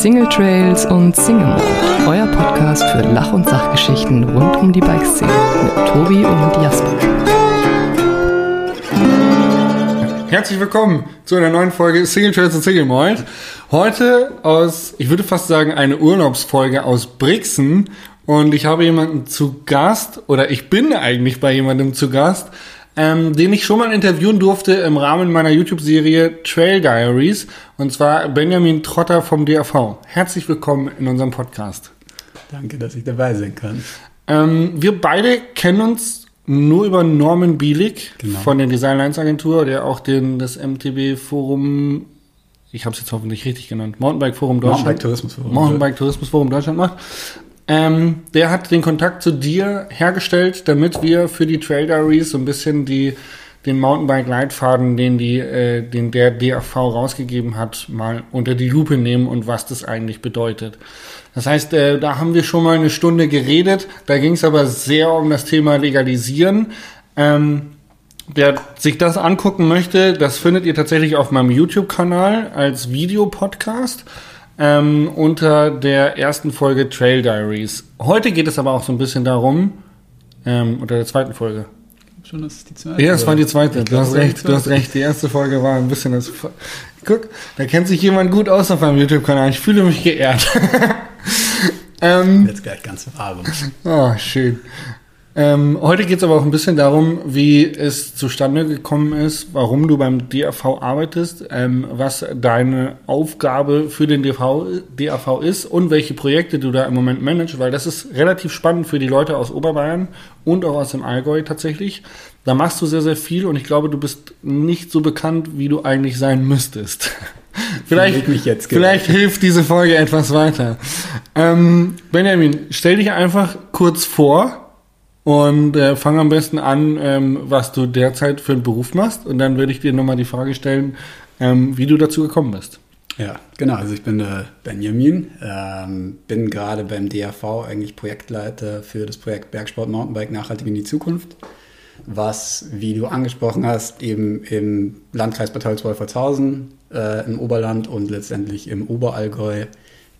Single Trails und Single Mode, euer Podcast für Lach- und Sachgeschichten rund um die Bikeszene mit Tobi und Jasper. Herzlich willkommen zu einer neuen Folge Single Trails und Single Malt. Heute aus, ich würde fast sagen, eine Urlaubsfolge aus Brixen. Und ich habe jemanden zu Gast, oder ich bin eigentlich bei jemandem zu Gast, ähm, den ich schon mal interviewen durfte im Rahmen meiner YouTube-Serie Trail Diaries. Und zwar Benjamin Trotter vom DAV. Herzlich willkommen in unserem Podcast. Danke, dass ich dabei sein kann. Ähm, wir beide kennen uns nur über Norman Bielik Genau. von der Design Lines Agentur, der auch den, das MTB Forum, ich habe es jetzt hoffentlich richtig genannt, Mountainbike Forum Deutschland. Mountainbike Tourismusforum. Mountainbike Tourismus Forum Deutschland macht. Ähm, der hat den Kontakt zu dir hergestellt, damit wir für die Trail Diaries so ein bisschen die, den Mountainbike-Leitfaden, den, äh, den der DAV rausgegeben hat, mal unter die Lupe nehmen und was das eigentlich bedeutet. Das heißt, äh, da haben wir schon mal eine Stunde geredet. Da ging es aber sehr um das Thema Legalisieren. Ähm, Wer sich das angucken möchte, das findet ihr tatsächlich auf meinem YouTube-Kanal als Videopodcast ähm, unter der ersten Folge Trail Diaries. Heute geht es aber auch so ein bisschen darum, ähm, unter der zweiten Folge. Schon, das ist die zweite. Ja, es war die zweite. Du hast das recht, du hast recht. Die erste Folge war ein bisschen das. Guck, da kennt sich jemand gut aus auf meinem YouTube-Kanal. Ich fühle mich geehrt. ähm, Jetzt gleich ganz warm. Oh, schön. Ähm, heute geht es aber auch ein bisschen darum, wie es zustande gekommen ist, warum du beim DAV arbeitest, ähm, was deine Aufgabe für den DAV, DAV ist und welche Projekte du da im Moment managst, weil das ist relativ spannend für die Leute aus Oberbayern und auch aus dem Allgäu tatsächlich. Da machst du sehr, sehr viel und ich glaube, du bist nicht so bekannt, wie du eigentlich sein müsstest. Vielleicht, Fühl mich jetzt vielleicht hilft diese Folge etwas weiter. Ähm, Benjamin, stell dich einfach kurz vor und äh, fang am besten an, ähm, was du derzeit für einen Beruf machst. Und dann würde ich dir nochmal die Frage stellen, ähm, wie du dazu gekommen bist. Ja, genau. Also ich bin äh, Benjamin, ähm, bin gerade beim DAV eigentlich Projektleiter für das Projekt Bergsport Mountainbike nachhaltig in die Zukunft, was, wie du angesprochen hast, eben im Landkreis Bad Holzwolfertshausen äh, im Oberland und letztendlich im Oberallgäu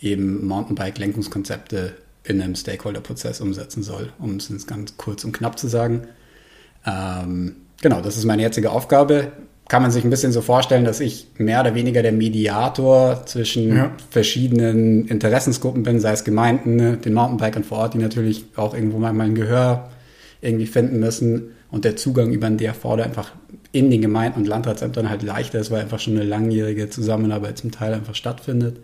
eben Mountainbike-Lenkungskonzepte in einem Stakeholder-Prozess umsetzen soll, um es jetzt ganz kurz und knapp zu sagen. Ähm, genau, das ist meine jetzige Aufgabe. Kann man sich ein bisschen so vorstellen, dass ich mehr oder weniger der Mediator zwischen Ja. verschiedenen Interessensgruppen bin, sei es Gemeinden, ne, den Mountainbikern vor Ort, die natürlich auch irgendwo mal ein Gehör irgendwie finden müssen und der Zugang über den DRV da einfach in den Gemeinden und Landratsämtern halt leichter ist, weil einfach schon eine langjährige Zusammenarbeit zum Teil einfach stattfindet.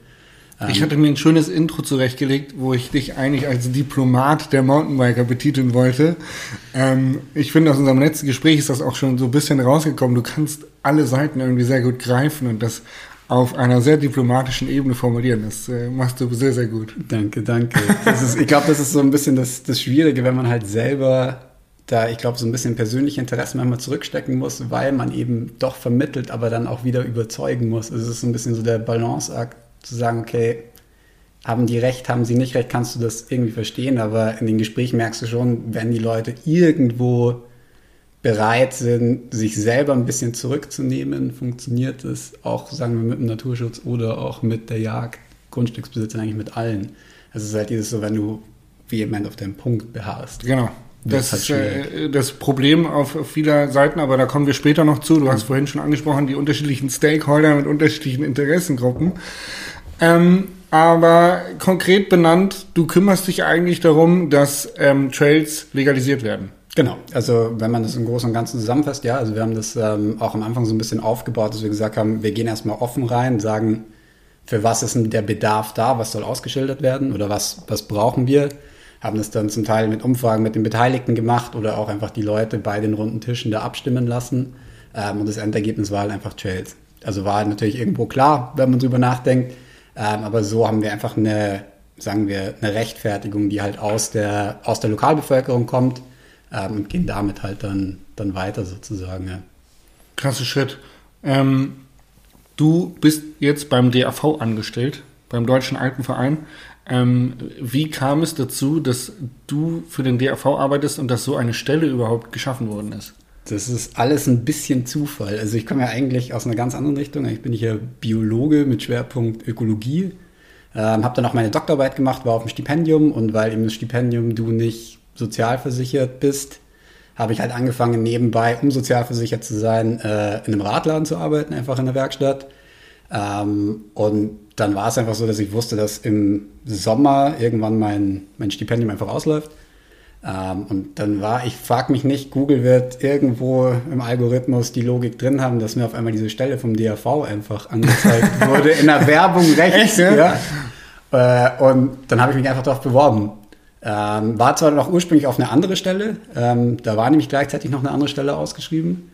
Ich hatte mir ein schönes Intro zurechtgelegt, wo ich dich eigentlich als Diplomat der Mountainbiker betiteln wollte. Ähm, ich finde, aus unserem letzten Gespräch ist das auch schon so ein bisschen rausgekommen. Du kannst alle Seiten irgendwie sehr gut greifen und das auf einer sehr diplomatischen Ebene formulieren. Das äh, machst du sehr, sehr gut. Danke, danke. Ist, ich glaube, das ist so ein bisschen das, das Schwierige, wenn man halt selber da, ich glaube, so ein bisschen persönliche Interessen manchmal zurückstecken muss, weil man eben doch vermittelt, aber dann auch wieder überzeugen muss. Es ist so ein bisschen so der Balanceakt, zu sagen, okay, haben die recht, haben sie nicht recht, kannst du das irgendwie verstehen, aber in den Gesprächen merkst du schon, wenn die Leute irgendwo bereit sind, sich selber ein bisschen zurückzunehmen, funktioniert es auch, sagen wir, mit dem Naturschutz oder auch mit der Jagd, Grundstücksbesitzer, eigentlich mit allen. Also es ist halt dieses so, wenn du vehement auf deinen Punkt beharrst. Genau. Das Das ist halt äh, das Problem auf vieler Seiten, aber da kommen wir später noch zu. Du hast vorhin schon angesprochen, die unterschiedlichen Stakeholder mit unterschiedlichen Interessengruppen. Ähm, aber konkret benannt, du kümmerst dich eigentlich darum, dass ähm, Trails legalisiert werden. Genau, also wenn man das im Großen und Ganzen zusammenfasst, ja, also wir haben das ähm, auch am Anfang so ein bisschen aufgebaut, dass wir gesagt haben, wir gehen erstmal offen rein, sagen, für was ist denn der Bedarf da, was soll ausgeschildert werden oder was, was brauchen wir, haben das dann zum Teil mit Umfragen mit den Beteiligten gemacht oder auch einfach die Leute bei den runden Tischen da abstimmen lassen ähm, und das Endergebnis war halt einfach Trails. Also war halt natürlich irgendwo klar, wenn man drüber nachdenkt, ähm, aber so haben wir einfach eine, sagen wir, eine Rechtfertigung, die halt aus der, aus der Lokalbevölkerung kommt ähm, und gehen damit halt dann, dann weiter sozusagen. Ja. Krasser Schritt. Ähm, du bist jetzt beim DAV angestellt, beim Deutschen Alpenverein. Ähm, wie kam es dazu, dass du für den DAV arbeitest und dass so eine Stelle überhaupt geschaffen worden ist? Das ist alles ein bisschen Zufall. Also ich komme ja eigentlich aus einer ganz anderen Richtung. Ich bin hier Biologe mit Schwerpunkt Ökologie. Ähm, habe dann auch meine Doktorarbeit gemacht, war auf dem Stipendium und weil das Stipendium du nicht sozialversichert bist, habe ich halt angefangen nebenbei, um sozialversichert zu sein, äh, in einem Radladen zu arbeiten, einfach in der Werkstatt. Ähm, und dann war es einfach so, dass ich wusste, dass im Sommer irgendwann mein, mein Stipendium einfach ausläuft. Ähm, und dann war, ich frage mich nicht, Google wird irgendwo im Algorithmus die Logik drin haben, dass mir auf einmal diese Stelle vom DAV einfach angezeigt wurde in der Werbung rechts. Echt, ja? Äh, und dann habe ich mich einfach darauf beworben. Ähm, war zwar noch ursprünglich auf eine andere Stelle, ähm, da war nämlich gleichzeitig noch eine andere Stelle ausgeschrieben.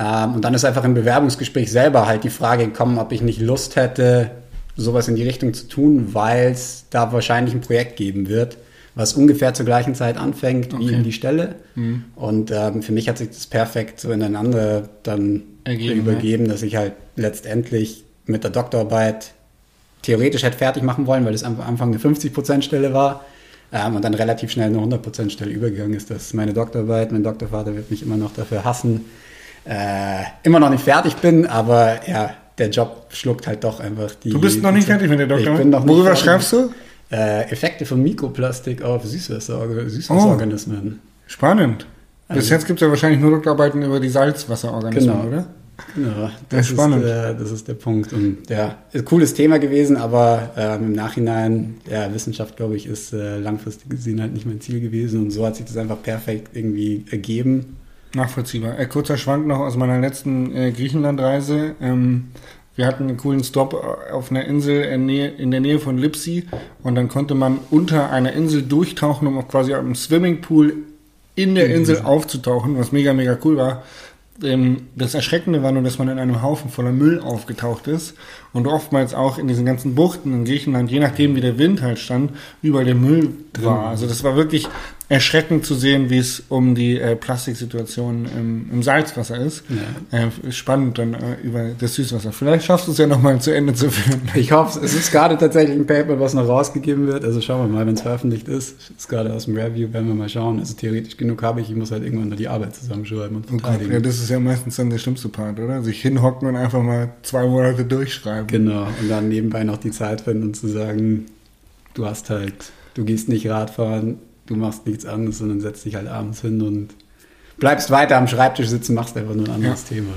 Und dann ist einfach im Bewerbungsgespräch selber halt die Frage gekommen, ob ich nicht Lust hätte, sowas in die Richtung zu tun, weil es da wahrscheinlich ein Projekt geben wird, was ungefähr zur gleichen Zeit anfängt wie Okay. in die Stelle. Mhm. Und ähm, für mich hat sich das perfekt so ineinander dann Ergeben, übergeben, dass ich halt letztendlich mit der Doktorarbeit theoretisch hätte fertig machen wollen, weil es am Anfang eine 50%-Stelle war ähm, und dann relativ schnell eine 100%-Stelle übergegangen ist. Das ist meine Doktorarbeit. Mein Doktorvater wird mich immer noch dafür hassen. Äh, immer noch nicht fertig bin, aber ja, der Job schluckt halt doch einfach die. Du bist noch nicht fertig mit der Doktorarbeit? Worüber fertig. schreibst du? Äh, Effekte von Mikroplastik auf Süßwasser, Süßwasserorganismen. Spannend. Bis Also- jetzt gibt es ja wahrscheinlich nur Doktorarbeiten über die Salzwasserorganismen, Genau. oder? Genau, Das ist spannend. Äh, das ist der Punkt. Und ja, cooles Thema gewesen, aber ähm, im Nachhinein, ja, Wissenschaft, glaube ich, ist äh, langfristig gesehen halt nicht mein Ziel gewesen. Und so hat sich das einfach perfekt irgendwie ergeben. Nachvollziehbar. Äh, kurzer Schwank noch aus meiner letzten äh, Griechenlandreise. Ähm, wir hatten einen coolen Stop auf einer Insel in, der Nähe von Lipsi und dann konnte man unter einer Insel durchtauchen, um auch quasi am Swimmingpool in der Insel aufzutauchen, was mega, mega cool war. Ähm, das Erschreckende war nur, dass man in einem Haufen voller Müll aufgetaucht ist und oftmals auch in diesen ganzen Buchten in Griechenland, je nachdem wie der Wind halt stand, überall der Müll war. Also das war wirklich erschreckend zu sehen, wie es um die äh, Plastiksituation im, im Salzwasser ist. Äh, spannend dann äh, über das Süßwasser. Vielleicht schaffst du es ja nochmal zu Ende zu führen. Ich hoffe, es ist gerade tatsächlich ein Paper, was noch rausgegeben wird. Also schauen wir mal, wenn es veröffentlicht ist. Ist gerade aus dem Review, werden wir mal schauen. Also theoretisch genug habe ich. Ich muss halt irgendwann nur die Arbeit zusammenschreiben und Oh verteidigen. ja, das ist ja meistens dann der schlimmste Part, oder? Sich hinhocken und einfach mal zwei Monate durchschreiben. Genau, und dann nebenbei noch die Zeit finden und zu sagen, du hast halt, du gehst nicht Radfahren, du machst nichts anderes, sondern setzt dich halt abends hin und bleibst weiter am Schreibtisch sitzen, machst einfach nur ein anderes Thema.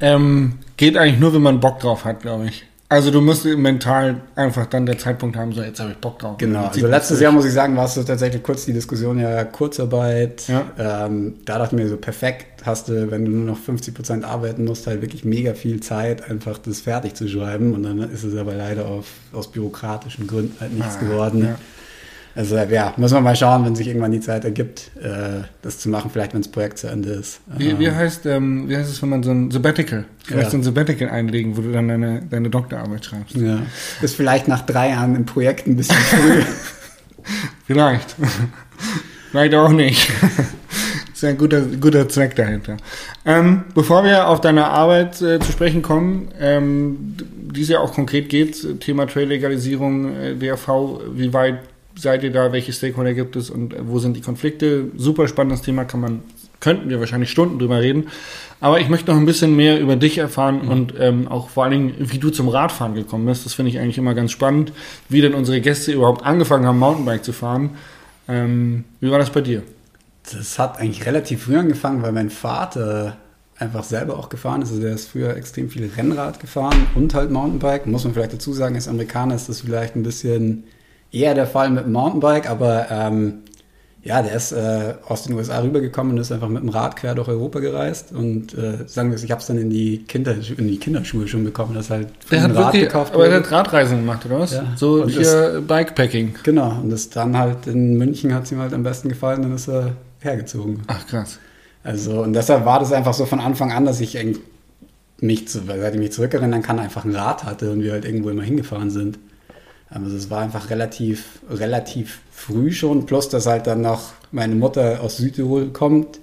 Ähm, geht eigentlich nur, wenn man Bock drauf hat, glaube ich. Also du musst mental einfach dann der Zeitpunkt haben, so jetzt habe ich Bock drauf. Genau, also letztes. Jahr muss ich sagen, war es so tatsächlich kurz die Diskussion ja Kurzarbeit. Ja. Ähm, da dachte ich mir so, perfekt, hast du, wenn du nur noch 50 Prozent arbeiten musst, halt wirklich mega viel Zeit, einfach das fertig zu schreiben. Und dann ist es aber leider auf, aus bürokratischen Gründen halt nichts Ah, geworden. ja. Also ja, müssen wir mal schauen, wenn sich irgendwann die Zeit ergibt, äh, das zu machen, vielleicht wenn das Projekt zu Ende ist. Wie, wie, Ähm, heißt, ähm, wie heißt es, wenn man so ein Sabbatical, vielleicht Ja. so ein Sabbatical einlegen, wo du dann deine, deine Doktorarbeit schreibst? ja. Ist vielleicht nach drei Jahren im Projekt ein bisschen früh. Vielleicht. Vielleicht auch nicht. ist ja ein guter, guter Zweck dahinter. Ähm, bevor wir auf deine Arbeit äh, zu sprechen kommen, ähm, die es ja auch konkret geht, Thema Trail-Legalisierung, äh, DRV, wie weit seid ihr da, welche Stakeholder gibt es und äh, wo sind die Konflikte? Super spannendes Thema, kann man, könnten wir wahrscheinlich Stunden drüber reden. Aber ich möchte noch ein bisschen mehr über dich erfahren und ähm, auch vor allen Dingen, wie du zum Radfahren gekommen bist. Das finde ich eigentlich immer ganz spannend, wie denn unsere Gäste überhaupt angefangen haben, Mountainbike zu fahren. Ähm, wie war das bei dir? Das hat eigentlich relativ früh angefangen, weil mein Vater einfach selber auch gefahren ist. Also der ist früher extrem viel Rennrad gefahren und halt Mountainbike. Muss man vielleicht dazu sagen, als Amerikaner ist das vielleicht ein bisschen eher der Fall mit dem Mountainbike, aber ähm, ja, der ist äh, aus den USA rübergekommen und ist einfach mit dem Rad quer durch Europa gereist. Und äh, sagen wir es, ich habe es dann in die, Kinder, in die Kinderschuhe schon bekommen, das halt Der ein hat Rad wirklich, gekauft aber der wurde. hat Radreisen gemacht, oder was? Ja. So Und hier Bikepacking. Genau, und das dann halt in München hat es ihm halt am besten gefallen, dann ist er hergezogen. Ach krass. Also, und deshalb war das einfach so von Anfang an, dass ich mich, zu, seit ich mich zurückerinnern kann, einfach ein Rad hatte und wir halt irgendwo immer hingefahren sind. Also es war einfach relativ, relativ früh schon, plus dass halt dann noch meine Mutter aus Südtirol kommt.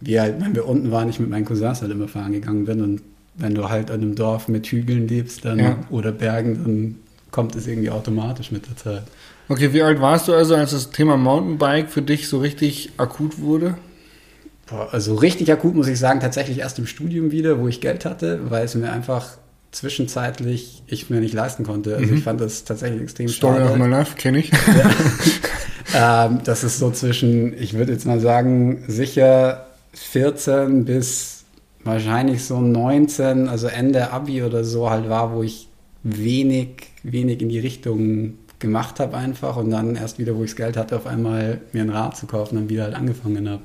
Wir halt, wenn wir unten waren, ich mit meinen Cousins halt immer fahren gegangen bin und wenn du halt an einem Dorf mit Hügeln lebst dann, Ja. oder Bergen, dann kommt es irgendwie automatisch mit der Zeit. Okay, wie alt warst du also, als das Thema Mountainbike für dich so richtig akut wurde? Boah, also richtig akut muss ich sagen, tatsächlich erst im Studium wieder, wo ich Geld hatte, weil es mir einfach zwischenzeitlich ich mir nicht leisten konnte. Also Mhm. ich fand das tatsächlich extrem Story of schade. my life, kenne ich. Ähm, das ist so zwischen, ich würde jetzt mal sagen, sicher 14 bis wahrscheinlich so 19, also Ende Abi oder so halt war, wo ich wenig, wenig in die Richtung gemacht habe einfach und dann erst wieder, wo ich das Geld hatte, auf einmal mir ein Rad zu kaufen und dann wieder halt angefangen habe.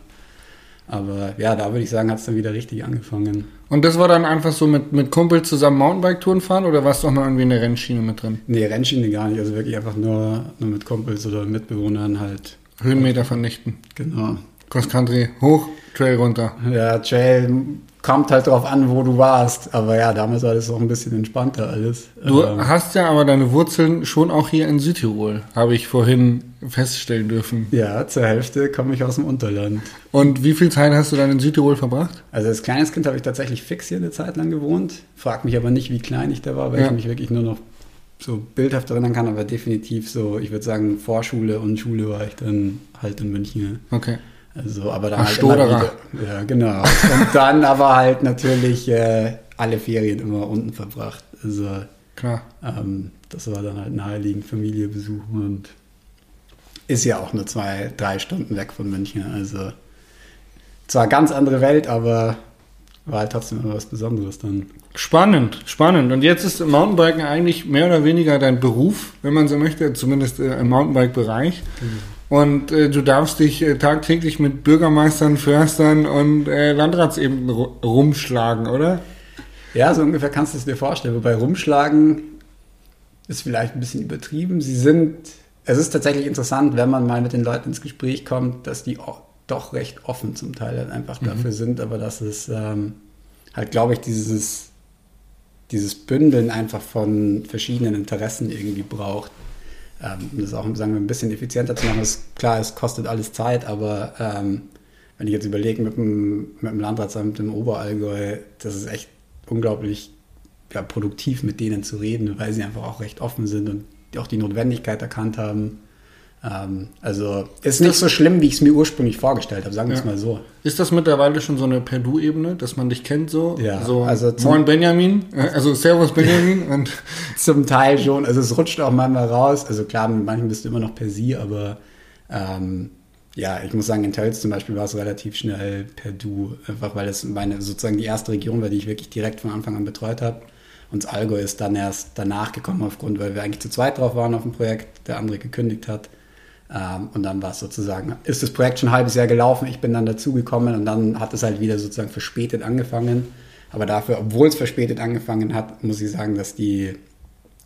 Aber ja, da würde ich sagen, hat es dann wieder richtig angefangen. Und das war dann einfach so mit, mit Kumpels zusammen Mountainbike-Touren fahren oder warst du auch mal irgendwie in der Rennschiene mit drin? Nee, Rennschiene gar nicht, also wirklich einfach nur, nur mit Kumpels oder Mitbewohnern halt. Höhenmeter vernichten. Genau. Cross Country hoch, Trail runter. Ja, Trail kommt halt drauf an, wo du warst. Aber ja, damals war das auch ein bisschen entspannter alles. Du Ähm, hast ja aber deine Wurzeln schon auch hier in Südtirol, habe ich vorhin feststellen dürfen. ja, zur Hälfte komme ich aus dem Unterland. Und wie viel Zeit hast du dann in Südtirol verbracht? Also als kleines Kind habe ich tatsächlich fix hier eine Zeit lang gewohnt. Frag mich aber nicht, wie klein ich da war, weil Ja. ich mich wirklich nur noch so bildhaft erinnern kann. Aber definitiv so, ich würde sagen, Vorschule und Schule war ich dann halt in München. Okay. Also, aber dann Ach, halt wieder. Ja, genau. Und dann aber halt natürlich äh, alle Ferien immer unten verbracht. Also Klar. Ähm, das war dann halt naheliegend Familie besuchen und ist ja auch nur zwei, drei Stunden weg von München. Also zwar ganz andere Welt, aber war halt trotzdem immer was Besonderes dann. Spannend, spannend. Und jetzt ist Mountainbiken eigentlich mehr oder weniger dein Beruf, wenn man so möchte, zumindest äh, im Mountainbike-Bereich. Und äh, du darfst dich äh, tagtäglich mit Bürgermeistern, Förstern und äh, Landratsebenen ru- rumschlagen, oder? Ja, so ungefähr kannst du es dir vorstellen. Wobei rumschlagen ist vielleicht ein bisschen übertrieben. Sie sind, es ist tatsächlich interessant, wenn man mal mit den Leuten ins Gespräch kommt, dass die doch recht offen zum Teil halt einfach dafür sind, aber dass es ähm, halt, glaube ich, dieses, dieses Bündeln einfach von verschiedenen Interessen irgendwie braucht. Ähm, das auch, sagen wir, ein bisschen effizienter zu machen. Ist, klar, es kostet alles Zeit, aber ähm, wenn ich jetzt überlege, mit dem, mit dem Landratsamt im Oberallgäu, das ist echt unglaublich ja, produktiv, mit denen zu reden, weil sie einfach auch recht offen sind und auch die Notwendigkeit erkannt haben. Ähm, also ist nicht so schlimm, wie ich es mir ursprünglich vorgestellt habe, sagen wir es Ja. mal so. Ist das mittlerweile schon so eine Per-Du-Ebene, dass man dich kennt so? Ja, so also zum- Moin Benjamin, äh, also Servus Benjamin und Zum Teil schon, also es rutscht auch manchmal raus. Also klar, mit manchen bist du immer noch per Sie, aber ähm, ja, ich muss sagen, in Tölz zum Beispiel war es relativ schnell per Du, einfach weil es meine sozusagen die erste Region war, die ich wirklich direkt von Anfang an betreut habe. Und das Allgäu ist dann erst danach gekommen aufgrund, weil wir eigentlich zu zweit drauf waren auf dem Projekt, der andere gekündigt hat. Ähm, und dann war es sozusagen, ist das Projekt schon ein halbes Jahr gelaufen, ich bin dann dazugekommen und dann hat es halt wieder sozusagen verspätet angefangen. Aber dafür, obwohl es verspätet angefangen hat, muss ich sagen, dass die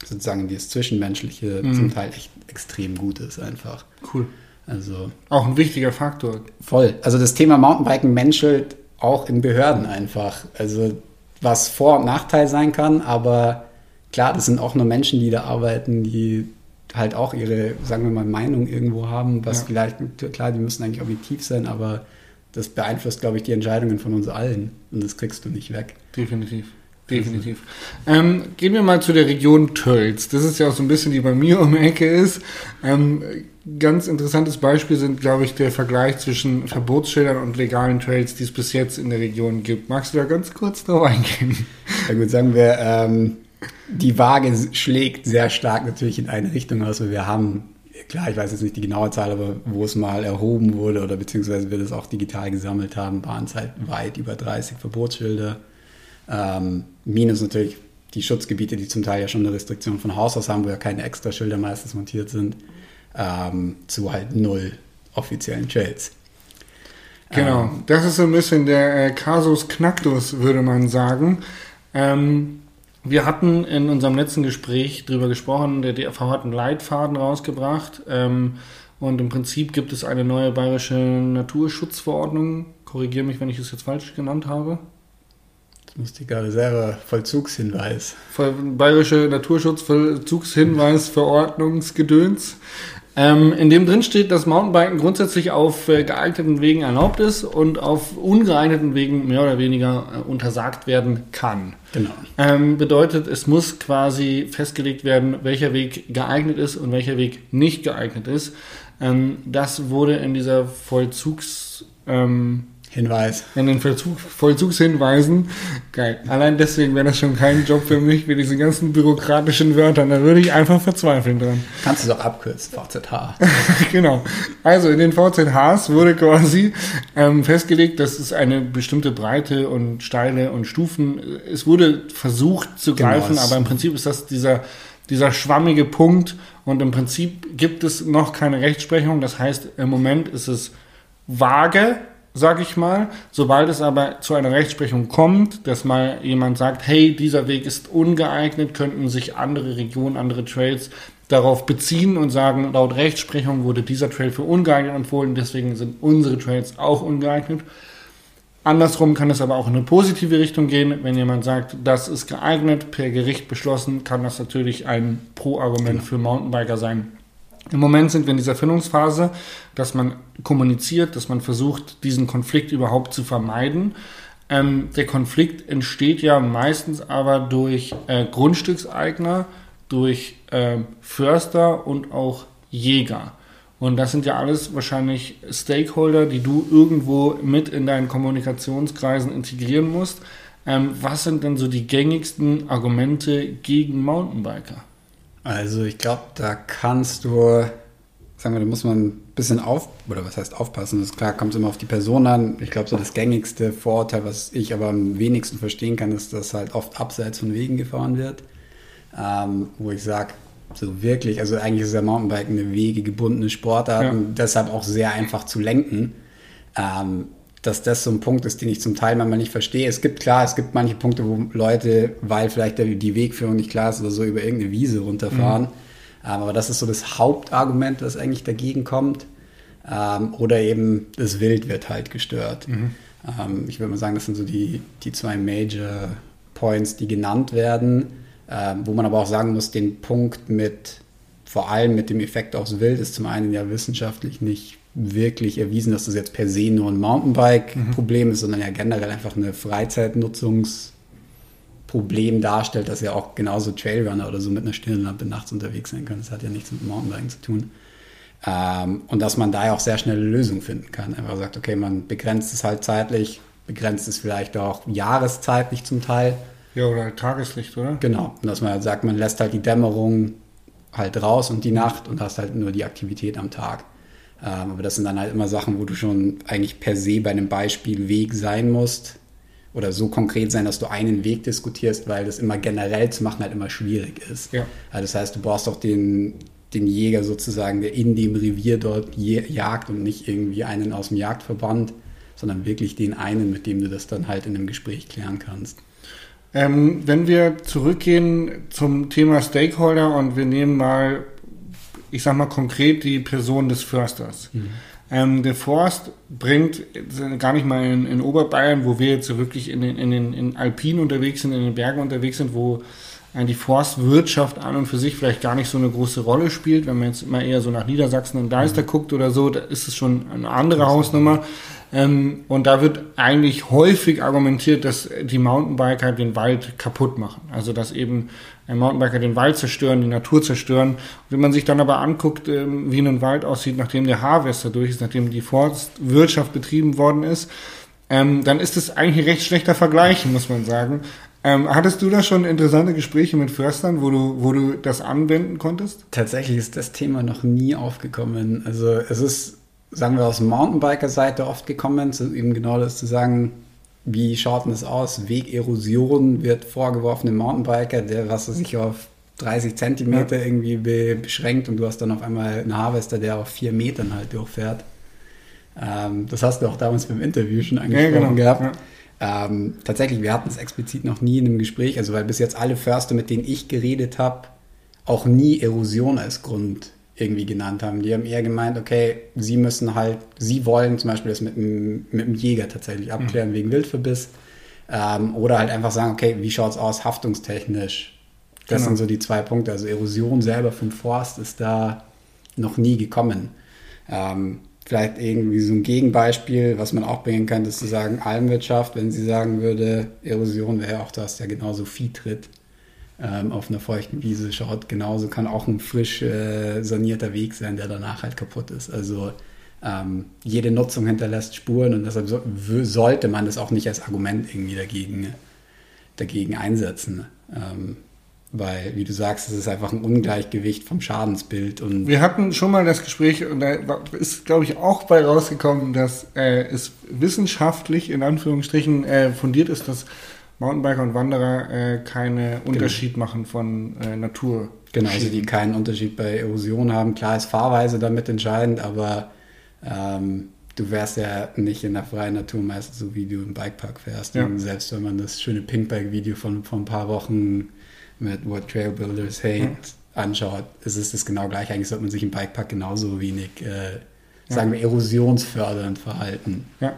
sozusagen das Zwischenmenschliche zum Teil echt extrem gut ist einfach. cool. Also Auch ein wichtiger Faktor. voll. Also das Thema Mountainbiken menschelt auch in Behörden einfach. Also was Vor- und Nachteil sein kann, aber klar, das sind auch nur Menschen, die da arbeiten, die halt auch ihre, sagen wir mal, Meinung irgendwo haben, was Ja. vielleicht, klar, die müssen eigentlich objektiv sein, aber das beeinflusst, glaube ich, die Entscheidungen von uns allen und das kriegst du nicht weg. Definitiv. Definitiv. Ähm, gehen wir mal zu der Region Tölz. Das ist ja auch so ein bisschen, die bei mir um die Ecke ist. Ähm, ganz interessantes Beispiel sind, glaube ich, der Vergleich zwischen Verbotsschildern und legalen Trails, die es bis jetzt in der Region gibt. Magst du da ganz kurz drauf eingehen? Ja gut, sagen wir, ähm, die Waage schlägt sehr stark natürlich in eine Richtung aus, weil wir haben, klar, ich weiß jetzt nicht die genaue Zahl, aber wo es mal erhoben wurde oder beziehungsweise wir das auch digital gesammelt haben, waren es halt weit über 30 Verbotsschilder. Ähm, minus natürlich die Schutzgebiete, die zum Teil ja schon eine Restriktion von Haus aus haben, wo ja keine Extraschilder meistens montiert sind, ähm, zu halt null offiziellen Trails. Genau, Ähm, das ist so ein bisschen der äh, Casus Knacktus, würde man sagen. Ähm, wir hatten in unserem letzten Gespräch drüber gesprochen, der DRV hat einen Leitfaden rausgebracht ähm, und im Prinzip gibt es eine neue bayerische Naturschutzverordnung. Korrigiere mich, wenn ich es jetzt falsch genannt habe. Das musste ich gerade selber Vollzugshinweis. Bayerische Naturschutzvollzugshinweisverordnungsgedöns. Ähm, in dem drin steht, dass Mountainbiken grundsätzlich auf äh, geeigneten Wegen erlaubt ist und auf ungeeigneten Wegen mehr oder weniger äh, untersagt werden kann. Genau. Ähm, bedeutet, es muss quasi festgelegt werden, welcher Weg geeignet ist und welcher Weg nicht geeignet ist. Ähm, das wurde in dieser Vollzugsverordnung ähm, Hinweis. In den Vollzug, Vollzugshinweisen. Geil. Allein deswegen wäre das schon kein Job für mich mit diesen ganzen bürokratischen Wörtern. Da würde ich einfach verzweifeln dran. Kannst du es auch abkürzen, VZH. genau. Also in den VZHs wurde quasi ähm, festgelegt, dass es eine bestimmte Breite und Steile und Stufen. Es wurde versucht zu Genau, greifen, es- aber im Prinzip ist das dieser, dieser schwammige Punkt und im Prinzip gibt es noch keine Rechtsprechung. Das heißt, im Moment ist es vage, sag ich mal. Sobald es aber zu einer Rechtsprechung kommt, dass mal jemand sagt, hey, dieser Weg ist ungeeignet, könnten sich andere Regionen, andere Trails darauf beziehen und sagen, laut Rechtsprechung wurde dieser Trail für ungeeignet empfohlen, deswegen sind unsere Trails auch ungeeignet. Andersrum kann es aber auch in eine positive Richtung gehen. Wenn jemand sagt, das ist geeignet, per Gericht beschlossen, kann das natürlich ein Pro-Argument für Mountainbiker sein. Im Moment sind wir in dieser Findungsphase, dass man kommuniziert, dass man versucht, diesen Konflikt überhaupt zu vermeiden. Ähm, der Konflikt entsteht ja meistens aber durch äh, Grundstückseigner, durch äh, Förster und auch Jäger. Und das sind ja alles wahrscheinlich Stakeholder, die du irgendwo mit in deinen Kommunikationskreisen integrieren musst. Ähm, was sind denn so die gängigsten Argumente gegen Mountainbiker? Also ich glaube, da kannst du, sagen wir, da muss man ein bisschen auf, oder was heißt aufpassen, das ist klar, kommt es immer auf die Person an. Ich glaube, so das gängigste Vorurteil, was ich aber am wenigsten verstehen kann, ist, dass halt oft abseits von Wegen gefahren wird. Ähm, wo ich sage, so wirklich, also eigentlich ist ja Mountainbike eine wegegebundene Sportart Ja. und deshalb auch sehr einfach zu lenken. Ähm, dass das so ein Punkt ist, den ich zum Teil manchmal nicht verstehe. Es gibt klar, es gibt manche Punkte, wo Leute, weil vielleicht der, die Wegführung nicht klar ist oder so, über irgendeine Wiese runterfahren. Ähm, aber das ist so das Hauptargument, das eigentlich dagegen kommt. Ähm, oder eben das Wild wird halt gestört. Ähm, ich würde mal sagen, das sind so die, die zwei Major Points, die genannt werden. Wo man aber auch sagen muss, den Punkt mit, vor allem mit dem Effekt aufs Wild, ist zum einen ja wissenschaftlich nicht wirklich erwiesen, dass das jetzt per se nur ein Mountainbike-Problem ist, sondern ja generell einfach eine Freizeitnutzungsproblem darstellt, dass ja auch genauso Trailrunner oder so mit einer Stirnlampe nachts unterwegs sein können. Das hat ja nichts mit Mountainbiken zu tun. Ähm, und dass man da ja auch sehr schnell eine Lösung finden kann. Einfach sagt, okay, man begrenzt es halt zeitlich, begrenzt es vielleicht auch jahreszeitlich zum Teil. Ja, oder Tageslicht, oder? Genau. Und dass man halt sagt, man lässt halt die Dämmerung halt raus und die Nacht und hast halt nur die Aktivität am Tag. Ähm, aber das sind dann halt immer Sachen, wo du schon eigentlich per se bei einem Beispiel Weg sein musst oder so konkret sein, dass du einen Weg diskutierst, weil das immer generell zu machen halt immer schwierig ist. Ja. Also das heißt, du brauchst auch den, den Jäger sozusagen, der in dem Revier dort jagt und nicht irgendwie einen aus dem Jagdverband, sondern wirklich den einen, mit dem du das dann halt in einem Gespräch klären kannst. Ähm, wenn wir zurückgehen zum Thema Stakeholder und wir nehmen mal, ich sag mal konkret die Person des Försters. Ähm, der Forst bringt äh, gar nicht mal in, in Oberbayern, wo wir jetzt wirklich in den, in den in Alpinen unterwegs sind, in den Bergen unterwegs sind, wo die Forstwirtschaft an und für sich vielleicht gar nicht so eine große Rolle spielt. Wenn man jetzt immer eher so nach Niedersachsen und Deister guckt oder so, da ist es schon eine andere Hausnummer. Ähm, und da wird eigentlich häufig argumentiert, dass die Mountainbiker den Wald kaputt machen. Also dass eben ein Mountainbiker den Wald zerstören, die Natur zerstören. Und wenn man sich dann aber anguckt, ähm, wie ein Wald aussieht, nachdem der Harvester durch ist, nachdem die Forstwirtschaft betrieben worden ist, ähm, dann ist es eigentlich ein recht schlechter Vergleich, muss man sagen. Ähm, hattest du da schon interessante Gespräche mit Förstern, wo du, wo du das anwenden konntest? Tatsächlich ist das Thema noch nie aufgekommen. Also es ist, sagen wir, aus Mountainbiker-Seite oft gekommen, zu eben genau das zu sagen, wie schaut denn das aus? Wegerosion wird vorgeworfen dem Mountainbiker, der was weiß ich auf 30 Zentimeter irgendwie be beschränkt und du hast dann auf einmal einen Harvester, der auf vier Metern halt durchfährt. Ähm, das hast du auch damals beim Interview schon angesprochen gehabt. Ja. Ähm, tatsächlich, wir hatten es explizit noch nie in einem Gespräch, also weil bis jetzt alle Förster, mit denen ich geredet habe, auch nie Erosion als Grund irgendwie genannt haben. Die haben eher gemeint, okay, sie müssen halt, sie wollen zum Beispiel das mit dem, mit dem Jäger tatsächlich abklären wegen Wildverbiss. Ähm, oder halt einfach sagen, okay, wie schaut es aus haftungstechnisch? Das Genau. sind so die zwei Punkte. Also Erosion selber vom Forst ist da noch nie gekommen. Ähm, vielleicht irgendwie so ein Gegenbeispiel, was man auch bringen könnte, ist zu sagen, Almwirtschaft, wenn sie sagen würde, Erosion wäre auch das, der genauso Viehtritt ähm, auf einer feuchten Wiese schaut, genauso kann auch ein frisch äh, sanierter Weg sein, der danach halt kaputt ist. Also ähm, jede Nutzung hinterlässt Spuren und deshalb so, sollte man das auch nicht als Argument irgendwie dagegen, dagegen einsetzen. Ähm, weil, wie du sagst, es ist einfach ein Ungleichgewicht vom Schadensbild. Und Wir hatten schon mal das Gespräch und da ist, glaube ich, auch bei rausgekommen, dass äh, es wissenschaftlich in Anführungsstrichen äh, fundiert ist, dass Mountainbiker und Wanderer äh, keinen genau. Unterschied genau. machen von äh, Natur. Genau, also die keinen Unterschied bei Erosion haben. Klar ist Fahrweise damit entscheidend, aber ähm, du wärst ja nicht in der freien Natur meistens so, wie du im Bikepark fährst. Ja. Selbst wenn man das schöne Pinkbike-Video von vor ein paar Wochen mit What Trail Builders Hate ja. anschaut, ist es das genau gleich. Eigentlich sollte man sich im Bikepark genauso wenig, äh, sagen wir, erosionsfördernd verhalten. Ja.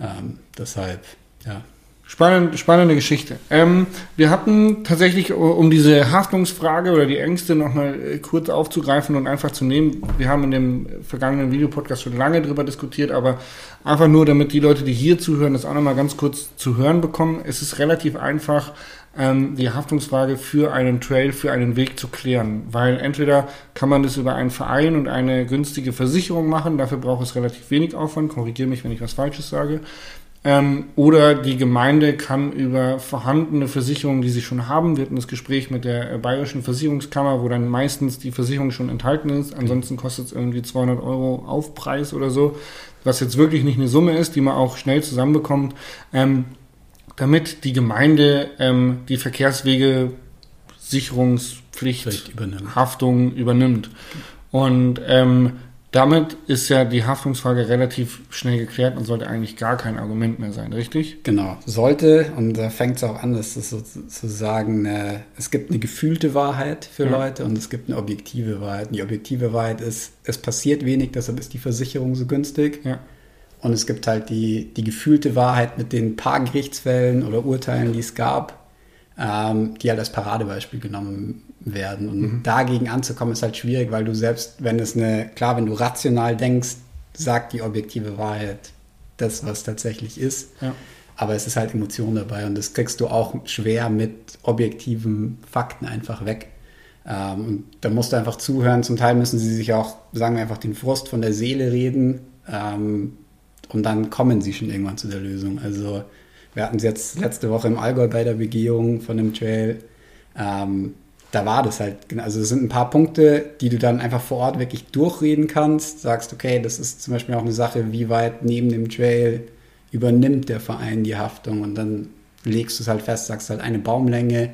Ähm, deshalb, ja. Spannend, spannende Geschichte. Ähm, wir hatten tatsächlich, um diese Haftungsfrage oder die Ängste nochmal äh, kurz aufzugreifen und einfach zu nehmen, wir haben in dem vergangenen Videopodcast schon lange drüber diskutiert, aber einfach nur, damit die Leute, die hier zuhören, das auch nochmal ganz kurz zu hören bekommen. Es ist relativ einfach, ähm, die Haftungsfrage für einen Trail, für einen Weg zu klären, weil entweder kann man das über einen Verein und eine günstige Versicherung machen, dafür braucht es relativ wenig Aufwand, korrigiere mich, wenn ich was Falsches sage. Ähm, oder die Gemeinde kann über vorhandene Versicherungen, die sie schon haben, wir hatten das Gespräch mit der äh, Bayerischen Versicherungskammer, wo dann meistens die Versicherung schon enthalten ist. Ansonsten kostet es irgendwie 200 Euro Aufpreis oder so, was jetzt wirklich nicht eine Summe ist, die man auch schnell zusammenbekommt, ähm, damit die Gemeinde ähm, die Verkehrswege Sicherungspflicht, übernimmt. Haftung übernimmt. Und ähm, damit ist ja die Haftungsfrage relativ schnell geklärt und sollte eigentlich gar kein Argument mehr sein, richtig? Genau, sollte, und da fängt es auch an, dass es sozusagen, eine, es gibt eine gefühlte Wahrheit für ja. Leute und es gibt eine objektive Wahrheit. Und die objektive Wahrheit ist, es passiert wenig, deshalb ist die Versicherung so günstig. Ja. Und es gibt halt die, die gefühlte Wahrheit mit den paar Gerichtsfällen oder Urteilen, die es gab, ähm, die halt als Paradebeispiel genommen werden. Und mhm. dagegen anzukommen ist halt schwierig, weil du selbst, wenn es eine, klar, wenn du rational denkst, sagt die objektive Wahrheit das, was tatsächlich ist. Ja. Aber es ist halt Emotion dabei und das kriegst du auch schwer mit objektiven Fakten einfach weg. Ähm, und da musst du einfach zuhören. Zum Teil müssen sie sich auch, sagen wir einfach, den Frust von der Seele reden. Ähm, und dann kommen sie schon irgendwann zu der Lösung. Also wir hatten es jetzt letzte Woche im Allgäu bei der Begehung von dem Trail. Ähm, da war das halt, also es sind ein paar Punkte, die du dann einfach vor Ort wirklich durchreden kannst. Sagst, okay, das ist zum Beispiel auch eine Sache, wie weit neben dem Trail übernimmt der Verein die Haftung und dann legst du es halt fest, sagst halt eine Baumlänge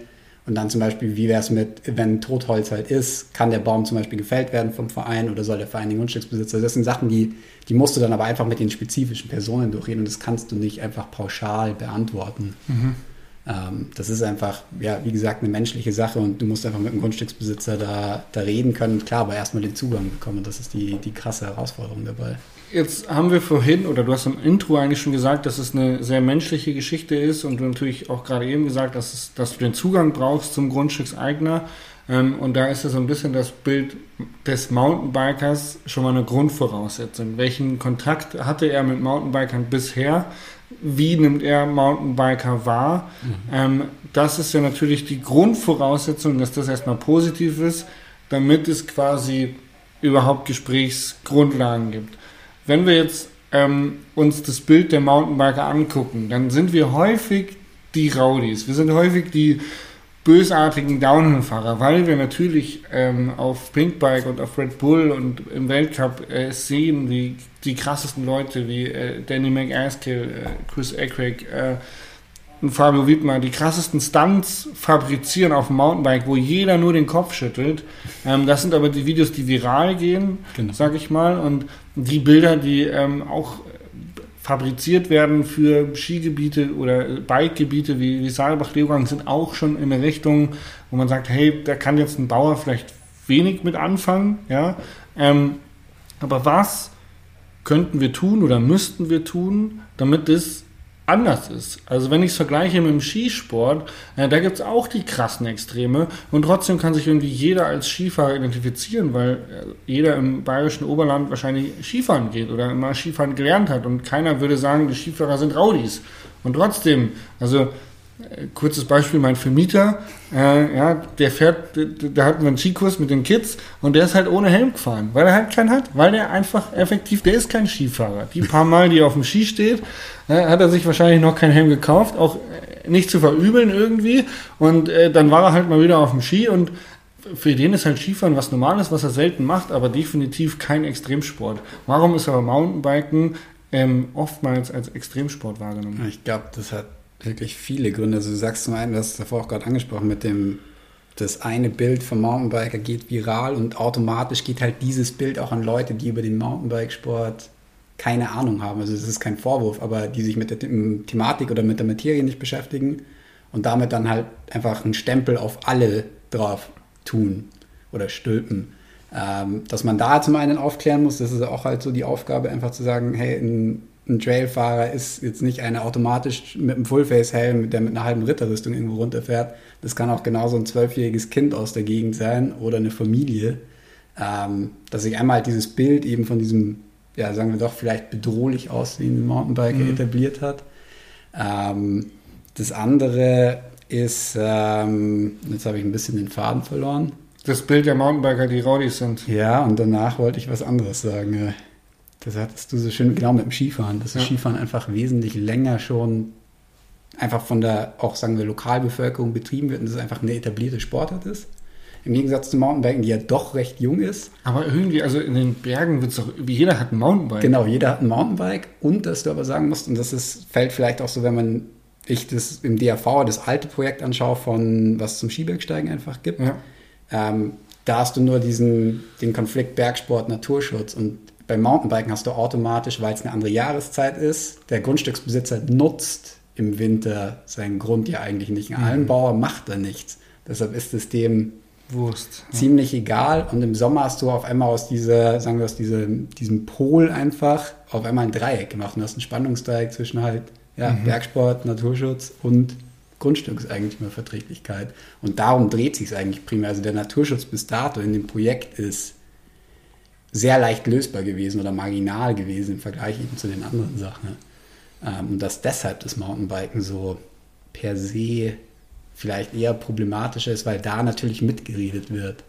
und dann zum Beispiel, wie wäre es mit, wenn Totholz halt ist, kann der Baum zum Beispiel gefällt werden vom Verein oder soll der Verein den Grundstücksbesitzer? Das sind Sachen, die, die musst du dann aber einfach mit den spezifischen Personen durchreden und das kannst du nicht einfach pauschal beantworten. Mhm. Ähm, das ist einfach, ja, wie gesagt, eine menschliche Sache und du musst einfach mit dem Grundstücksbesitzer da, da reden können. Klar, aber erstmal den Zugang bekommen. Das ist die, die krasse Herausforderung dabei. Jetzt haben wir vorhin, oder du hast im Intro eigentlich schon gesagt, dass es eine sehr menschliche Geschichte ist und du natürlich auch gerade eben gesagt, dass, es, dass du den Zugang brauchst zum Grundstückseigner. Ähm, und da ist ja so ein bisschen das Bild des Mountainbikers schon mal eine Grundvoraussetzung. Welchen Kontakt hatte er mit Mountainbikern bisher? wie nimmt er Mountainbiker wahr? Mhm. Ähm, das ist ja natürlich die Grundvoraussetzung, dass das erstmal positiv ist, damit es quasi überhaupt Gesprächsgrundlagen gibt. Wenn wir jetzt ähm, uns das Bild der Mountainbiker angucken, dann sind wir häufig die Rowdies. Wir sind häufig die bösartigen Downhill-Fahrer, weil wir natürlich ähm, auf Pinkbike und auf Red Bull und im Weltcup äh, sehen, wie die krassesten Leute wie äh, Danny McAskill, äh, Chris Eckrick und Fabio Wiedmer die krassesten Stunts fabrizieren auf dem Mountainbike, wo jeder nur den Kopf schüttelt. Ähm, das sind aber die Videos, die viral gehen, genau. sag ich mal, und die Bilder, die ähm, auch fabriziert werden für Skigebiete oder Bikegebiete wie, wie Saalbach-Leogang sind auch schon in eine Richtung, wo man sagt, hey, da kann jetzt ein Bauer vielleicht wenig mit anfangen, ja. Ähm, aber was könnten wir tun oder müssten wir tun, damit es anders ist. Also wenn ich es vergleiche mit dem Skisport, äh, da gibt es auch die krassen Extreme und trotzdem kann sich irgendwie jeder als Skifahrer identifizieren, weil äh, jeder im bayerischen Oberland wahrscheinlich Skifahren geht oder immer Skifahren gelernt hat und keiner würde sagen, die Skifahrer sind Raudis. Und trotzdem, also kurzes Beispiel, mein Vermieter, äh, ja, der fährt, da hatten wir einen Skikurs mit den Kids und der ist halt ohne Helm gefahren, weil er halt keinen hat, weil der einfach effektiv, der ist kein Skifahrer. Die paar Mal, die er auf dem Ski steht, äh, hat er sich wahrscheinlich noch keinen Helm gekauft, auch äh, nicht zu verübeln irgendwie und äh, dann war er halt mal wieder auf dem Ski und für den ist halt Skifahren was Normales, was er selten macht, aber definitiv kein Extremsport. Warum ist aber Mountainbiken ähm, oftmals als Extremsport wahrgenommen? Ich glaube, das hat wirklich viele Gründe. Also du sagst zum einen, du hast es davor auch gerade angesprochen, mit dem, das eine Bild vom Mountainbiker geht viral und automatisch geht halt dieses Bild auch an Leute, die über den Mountainbikesport keine Ahnung haben. Also das ist kein Vorwurf, aber die sich mit der Thematik oder mit der Materie nicht beschäftigen und damit dann halt einfach einen Stempel auf alle drauf tun oder stülpen. Ähm, dass man da zum einen aufklären muss, das ist auch halt so die Aufgabe, einfach zu sagen, hey, ein ein Trailfahrer ist jetzt nicht einer automatisch mit einem Fullface-Helm, der mit einer halben Ritterrüstung irgendwo runterfährt. Das kann auch genauso ein zwölfjähriges Kind aus der Gegend sein oder eine Familie. Ähm, dass sich einmal halt dieses Bild eben von diesem, ja, sagen wir doch, vielleicht bedrohlich aussehenden Mountainbiker mhm. etabliert hat. Ähm, das andere ist, ähm, jetzt habe ich ein bisschen den Faden verloren. Das Bild der Mountainbiker, die Rowdies sind. Ja, und danach wollte ich was anderes sagen. Das hattest du so schön, genau mit dem Skifahren, dass das ja. Skifahren einfach wesentlich länger schon einfach von der, auch sagen wir, Lokalbevölkerung betrieben wird und das einfach eine etablierte Sportart ist. Im Gegensatz zum Mountainbiken, die ja doch recht jung ist. Aber irgendwie, also in den Bergen wird es doch, wie jeder hat ein Mountainbike. Genau, jeder hat ein Mountainbike und dass du aber sagen musst, und das ist, fällt vielleicht auch so, wenn man ich das im DAV, das alte Projekt anschaue, von was zum Skibergsteigen einfach gibt. Ja. Ähm, da hast du nur diesen, den Konflikt Bergsport, Naturschutz und beim Mountainbiken hast du automatisch, weil es eine andere Jahreszeit ist, der Grundstücksbesitzer nutzt im Winter seinen Grund ja eigentlich nicht. Ein mhm. Almbauer macht da nichts. Deshalb ist es dem Wurst, ja. ziemlich egal. Und im Sommer hast du auf einmal aus dieser, sagen wir aus diesem, diesem Pol einfach auf einmal ein Dreieck gemacht. Und hast ein Spannungsdreieck zwischen halt ja, mhm. Bergsport, Naturschutz und Grundstückseigentümerverträglichkeit. Und darum dreht sich es eigentlich primär. Also der Naturschutz bis dato in dem Projekt ist sehr leicht lösbar gewesen oder marginal gewesen im Vergleich eben zu den anderen Sachen. Ähm, und dass deshalb das Mountainbiken so per se vielleicht eher problematischer ist, weil da natürlich mitgeredet wird.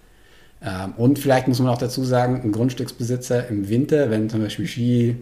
Ähm, und vielleicht muss man auch dazu sagen, ein Grundstücksbesitzer im Winter, wenn zum Beispiel Ski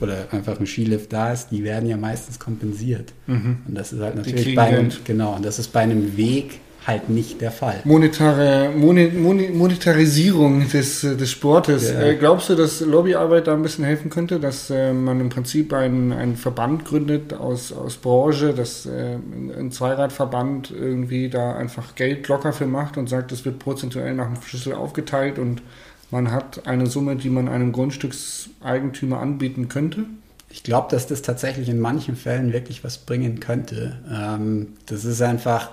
oder einfach ein Skilift da ist, die werden ja meistens kompensiert. Mhm. Und das ist halt natürlich bei einem, genau, und das ist bei einem Weg halt nicht der Fall. Monetare, Moni, Moni, Monetarisierung des, des Sportes. Ja. Äh, glaubst du, dass Lobbyarbeit da ein bisschen helfen könnte, dass äh, man im Prinzip einen, einen Verband gründet aus, aus Branche, dass äh, ein Zweiradverband irgendwie da einfach Geld locker für macht und sagt, es wird prozentuell nach dem Schlüssel aufgeteilt und man hat eine Summe, die man einem Grundstückseigentümer anbieten könnte? Ich glaube, dass das tatsächlich in manchen Fällen wirklich was bringen könnte. Ähm, das ist einfach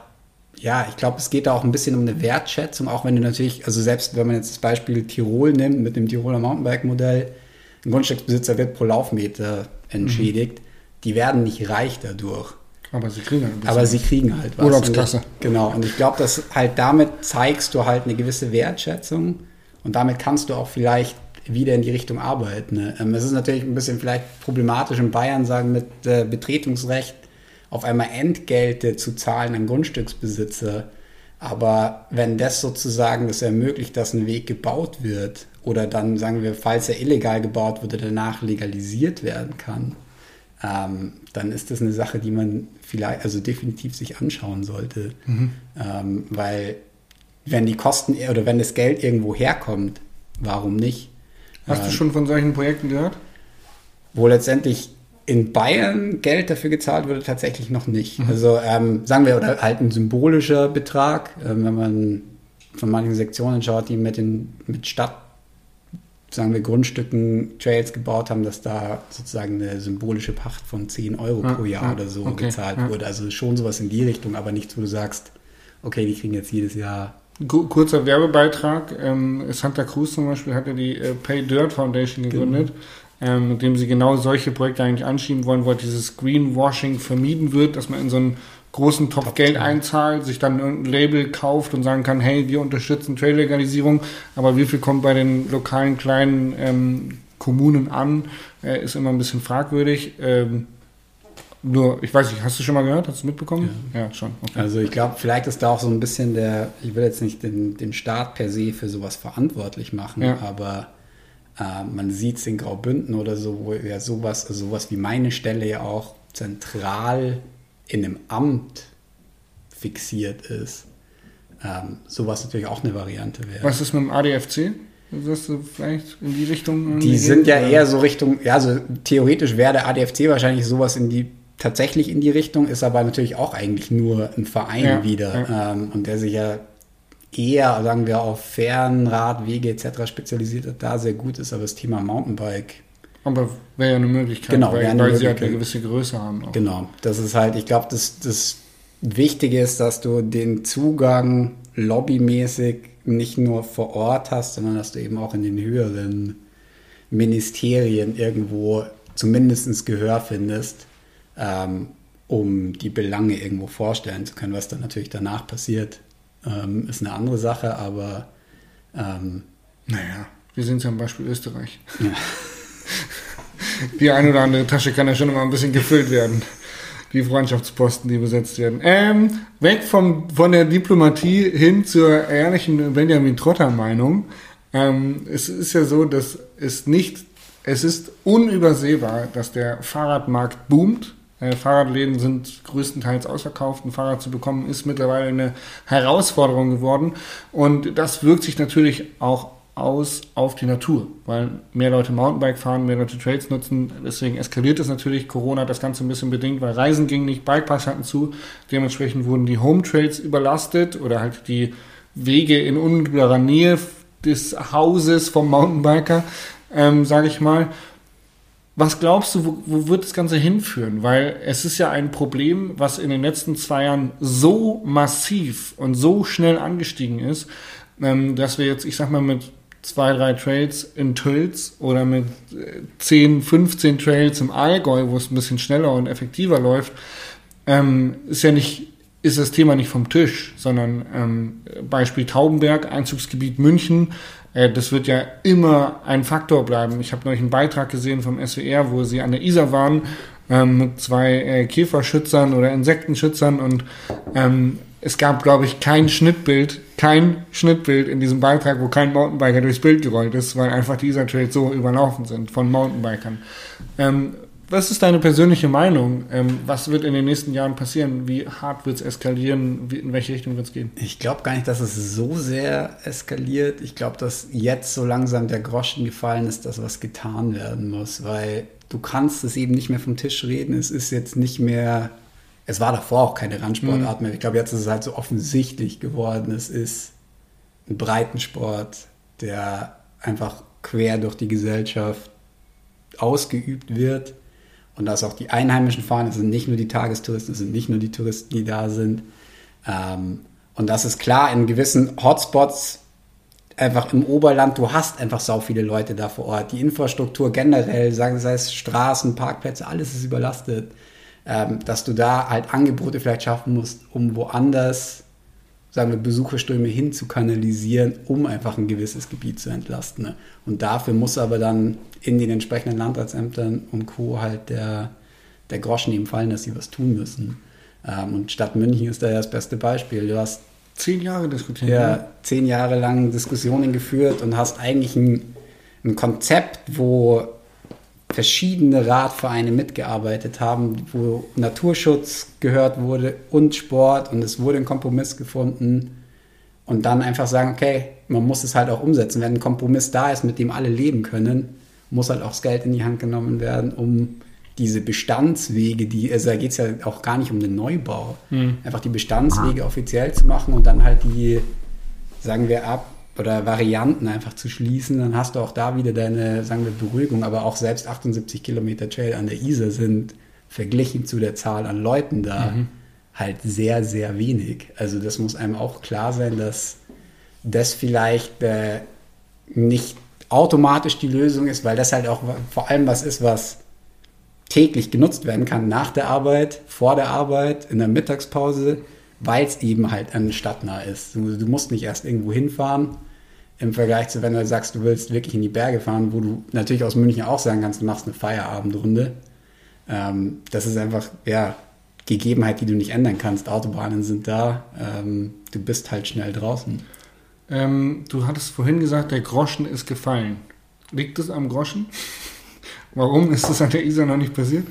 ja, ich glaube, es geht da auch ein bisschen um eine Wertschätzung, auch wenn du natürlich, also selbst wenn man jetzt das Beispiel Tirol nimmt mit dem Tiroler Mountainbike-Modell, ein Grundstücksbesitzer wird pro Laufmeter entschädigt, mhm. die werden nicht reich dadurch. Aber sie kriegen halt ein bisschen. Aber sie kriegen halt was. Urlaubskasse. genau, und ich glaube, dass halt damit zeigst du halt eine gewisse Wertschätzung und damit kannst du auch vielleicht wieder in die Richtung arbeiten. Ne? Ähm, es ist natürlich ein bisschen vielleicht problematisch in Bayern sagen mit äh, Betretungsrecht auf einmal Entgelte zu zahlen an Grundstücksbesitzer. Aber wenn das sozusagen das ermöglicht, dass ein Weg gebaut wird oder dann, sagen wir, falls er illegal gebaut wurde, danach legalisiert werden kann, ähm, dann ist das eine Sache, die man vielleicht, also definitiv sich anschauen sollte. Mhm. Ähm, weil wenn die Kosten oder wenn das Geld irgendwo herkommt, warum nicht? Hast ähm, du schon von solchen Projekten gehört? Wo letztendlich in Bayern Geld dafür gezahlt wurde, tatsächlich noch nicht. Mhm. Also ähm, sagen wir, oder halt ein symbolischer Betrag, ähm, wenn man von manchen Sektionen schaut, die mit den mit Stadt, sagen wir, Grundstücken Trails gebaut haben, dass da sozusagen eine symbolische Pacht von 10 Euro ja, pro Jahr ja, oder so okay, gezahlt ja. wurde. Also schon sowas in die Richtung, aber nichts, wo du sagst, okay, die kriegen jetzt jedes Jahr Kurzer Werbebeitrag. Ähm, Santa Cruz zum Beispiel hatte die äh, Pay Dirt Foundation gegründet. Ähm, mit dem sie genau solche Projekte eigentlich anschieben wollen, wo halt dieses Greenwashing vermieden wird, dass man in so einen großen Topf Top Geld einzahlt, sich dann irgendein Label kauft und sagen kann, hey, wir unterstützen Trail-Legalisierung, aber wie viel kommt bei den lokalen kleinen ähm, Kommunen an, äh, ist immer ein bisschen fragwürdig. Ähm, nur, ich weiß nicht, hast du schon mal gehört? Hast du mitbekommen? Ja, ja schon. Okay. Also ich glaube, vielleicht ist da auch so ein bisschen der, ich will jetzt nicht den, den Staat per se für sowas verantwortlich machen, ja. aber äh, man sieht es in Graubünden oder so, wo ja sowas, sowas wie meine Stelle ja auch zentral in einem Amt fixiert ist. Ähm, sowas natürlich auch eine Variante wäre. Was ist mit dem ADFC? Sagst du vielleicht in die Richtung? Die sind ja eher so Richtung, ja, also theoretisch wäre der ADFC wahrscheinlich sowas in die, tatsächlich in die Richtung, ist aber natürlich auch eigentlich nur ein Verein ja, wieder. Ja. Ähm, und der sich ja eher, sagen wir, auf Fernrad, Wege etc. spezialisiert hat, da sehr gut ist, aber das Thema Mountainbike. Aber wäre ja eine Möglichkeit, genau, weil, eine weil Möglichkeit. sie halt eine gewisse Größe haben. Auch. Genau, das ist halt, ich glaube, das, das Wichtige ist, dass du den Zugang lobbymäßig nicht nur vor Ort hast, sondern dass du eben auch in den höheren Ministerien irgendwo zumindest Gehör findest, ähm, um die Belange irgendwo vorstellen zu können. Was dann natürlich danach passiert, ähm, ist eine andere Sache, aber ähm, naja, wir sind ja am Beispiel Österreich. Ja. Die eine oder andere Tasche kann ja schon immer ein bisschen gefüllt werden die Freundschaftsposten, die besetzt werden. Ähm, weg vom, von der Diplomatie hin zur ehrlichen Benjamin Trotter-Meinung. Ähm, es ist ja so, dass es nicht, es ist unübersehbar, dass der Fahrradmarkt boomt. Äh, Fahrradläden sind größtenteils ausverkauft. Ein Fahrrad zu bekommen ist mittlerweile eine Herausforderung geworden. Und das wirkt sich natürlich auch aus auf die Natur, weil mehr Leute Mountainbike fahren, mehr Leute Trails nutzen. Deswegen eskaliert es natürlich. Corona hat das Ganze ein bisschen bedingt, weil Reisen ging nicht, Bikeparks hatten zu. Dementsprechend wurden die Home Trails überlastet oder halt die Wege in unmittelbarer Nähe des Hauses vom Mountainbiker, ähm, sage ich mal. Was glaubst du, wo, wo wird das Ganze hinführen? Weil es ist ja ein Problem, was in den letzten zwei Jahren so massiv und so schnell angestiegen ist, ähm, dass wir jetzt, ich sag mal, mit zwei, drei Trails in Tölz oder mit 10, äh, 15 Trails im Allgäu, wo es ein bisschen schneller und effektiver läuft, ähm, ist ja nicht, ist das Thema nicht vom Tisch, sondern ähm, Beispiel Taubenberg, Einzugsgebiet München, das wird ja immer ein Faktor bleiben. Ich habe neulich einen Beitrag gesehen vom SWR, wo sie an der Isar waren ähm, mit zwei äh, Käferschützern oder Insektenschützern und ähm, es gab, glaube ich, kein Schnittbild, kein Schnittbild in diesem Beitrag, wo kein Mountainbiker durchs Bild gerollt ist, weil einfach dieser Trails so überlaufen sind von Mountainbikern. Ähm, was ist deine persönliche Meinung? Ähm, was wird in den nächsten Jahren passieren? Wie hart wird es eskalieren? Wie, in welche Richtung wird es gehen? Ich glaube gar nicht, dass es so sehr eskaliert. Ich glaube, dass jetzt so langsam der Groschen gefallen ist, dass was getan werden muss, weil du kannst es eben nicht mehr vom Tisch reden. Es ist jetzt nicht mehr es war davor auch keine Randsportart mhm. mehr. Ich glaube, jetzt ist es halt so offensichtlich geworden. Es ist ein Breitensport, der einfach quer durch die Gesellschaft ausgeübt wird. Und dass auch die Einheimischen fahren, es sind nicht nur die Tagestouristen, es sind nicht nur die Touristen, die da sind. Ähm, und das ist klar, in gewissen Hotspots, einfach im Oberland, du hast einfach so viele Leute da vor Ort. Die Infrastruktur generell, sagen sei es Straßen, Parkplätze, alles ist überlastet ähm, dass du da halt Angebote vielleicht schaffen musst, um woanders, sagen wir, Besucherströme hin zu kanalisieren, um einfach ein gewisses Gebiet zu entlasten. Ne? Und dafür muss aber dann in den entsprechenden Landratsämtern und Co. halt der, der Groschen eben fallen, dass sie was tun müssen. Ähm, und Stadt München ist da ja das beste Beispiel. Du hast zehn Jahre diskutiert. Ja, ne? zehn Jahre lang Diskussionen geführt und hast eigentlich ein, ein Konzept, wo verschiedene Radvereine mitgearbeitet haben, wo Naturschutz gehört wurde und Sport und es wurde ein Kompromiss gefunden und dann einfach sagen, okay, man muss es halt auch umsetzen. Wenn ein Kompromiss da ist, mit dem alle leben können, muss halt auch das Geld in die Hand genommen werden, um diese Bestandswege, die, also da geht es ja auch gar nicht um den Neubau, mhm. einfach die Bestandswege offiziell zu machen und dann halt die, sagen wir ab, oder Varianten einfach zu schließen, dann hast du auch da wieder deine, sagen wir, Beruhigung. Aber auch selbst 78 Kilometer Trail an der Isar sind verglichen zu der Zahl an Leuten da mhm. halt sehr, sehr wenig. Also das muss einem auch klar sein, dass das vielleicht äh, nicht automatisch die Lösung ist, weil das halt auch vor allem was ist, was täglich genutzt werden kann nach der Arbeit, vor der Arbeit, in der Mittagspause, weil es eben halt an stadtnah ist. Du, du musst nicht erst irgendwo hinfahren, im Vergleich zu, wenn du sagst, du willst wirklich in die Berge fahren, wo du natürlich aus München auch sagen kannst, du machst eine Feierabendrunde. Ähm, das ist einfach, ja, Gegebenheit, die du nicht ändern kannst. Autobahnen sind da, ähm, du bist halt schnell draußen. Ähm, du hattest vorhin gesagt, der Groschen ist gefallen. Liegt es am Groschen? Warum ist das an der Isar noch nicht passiert?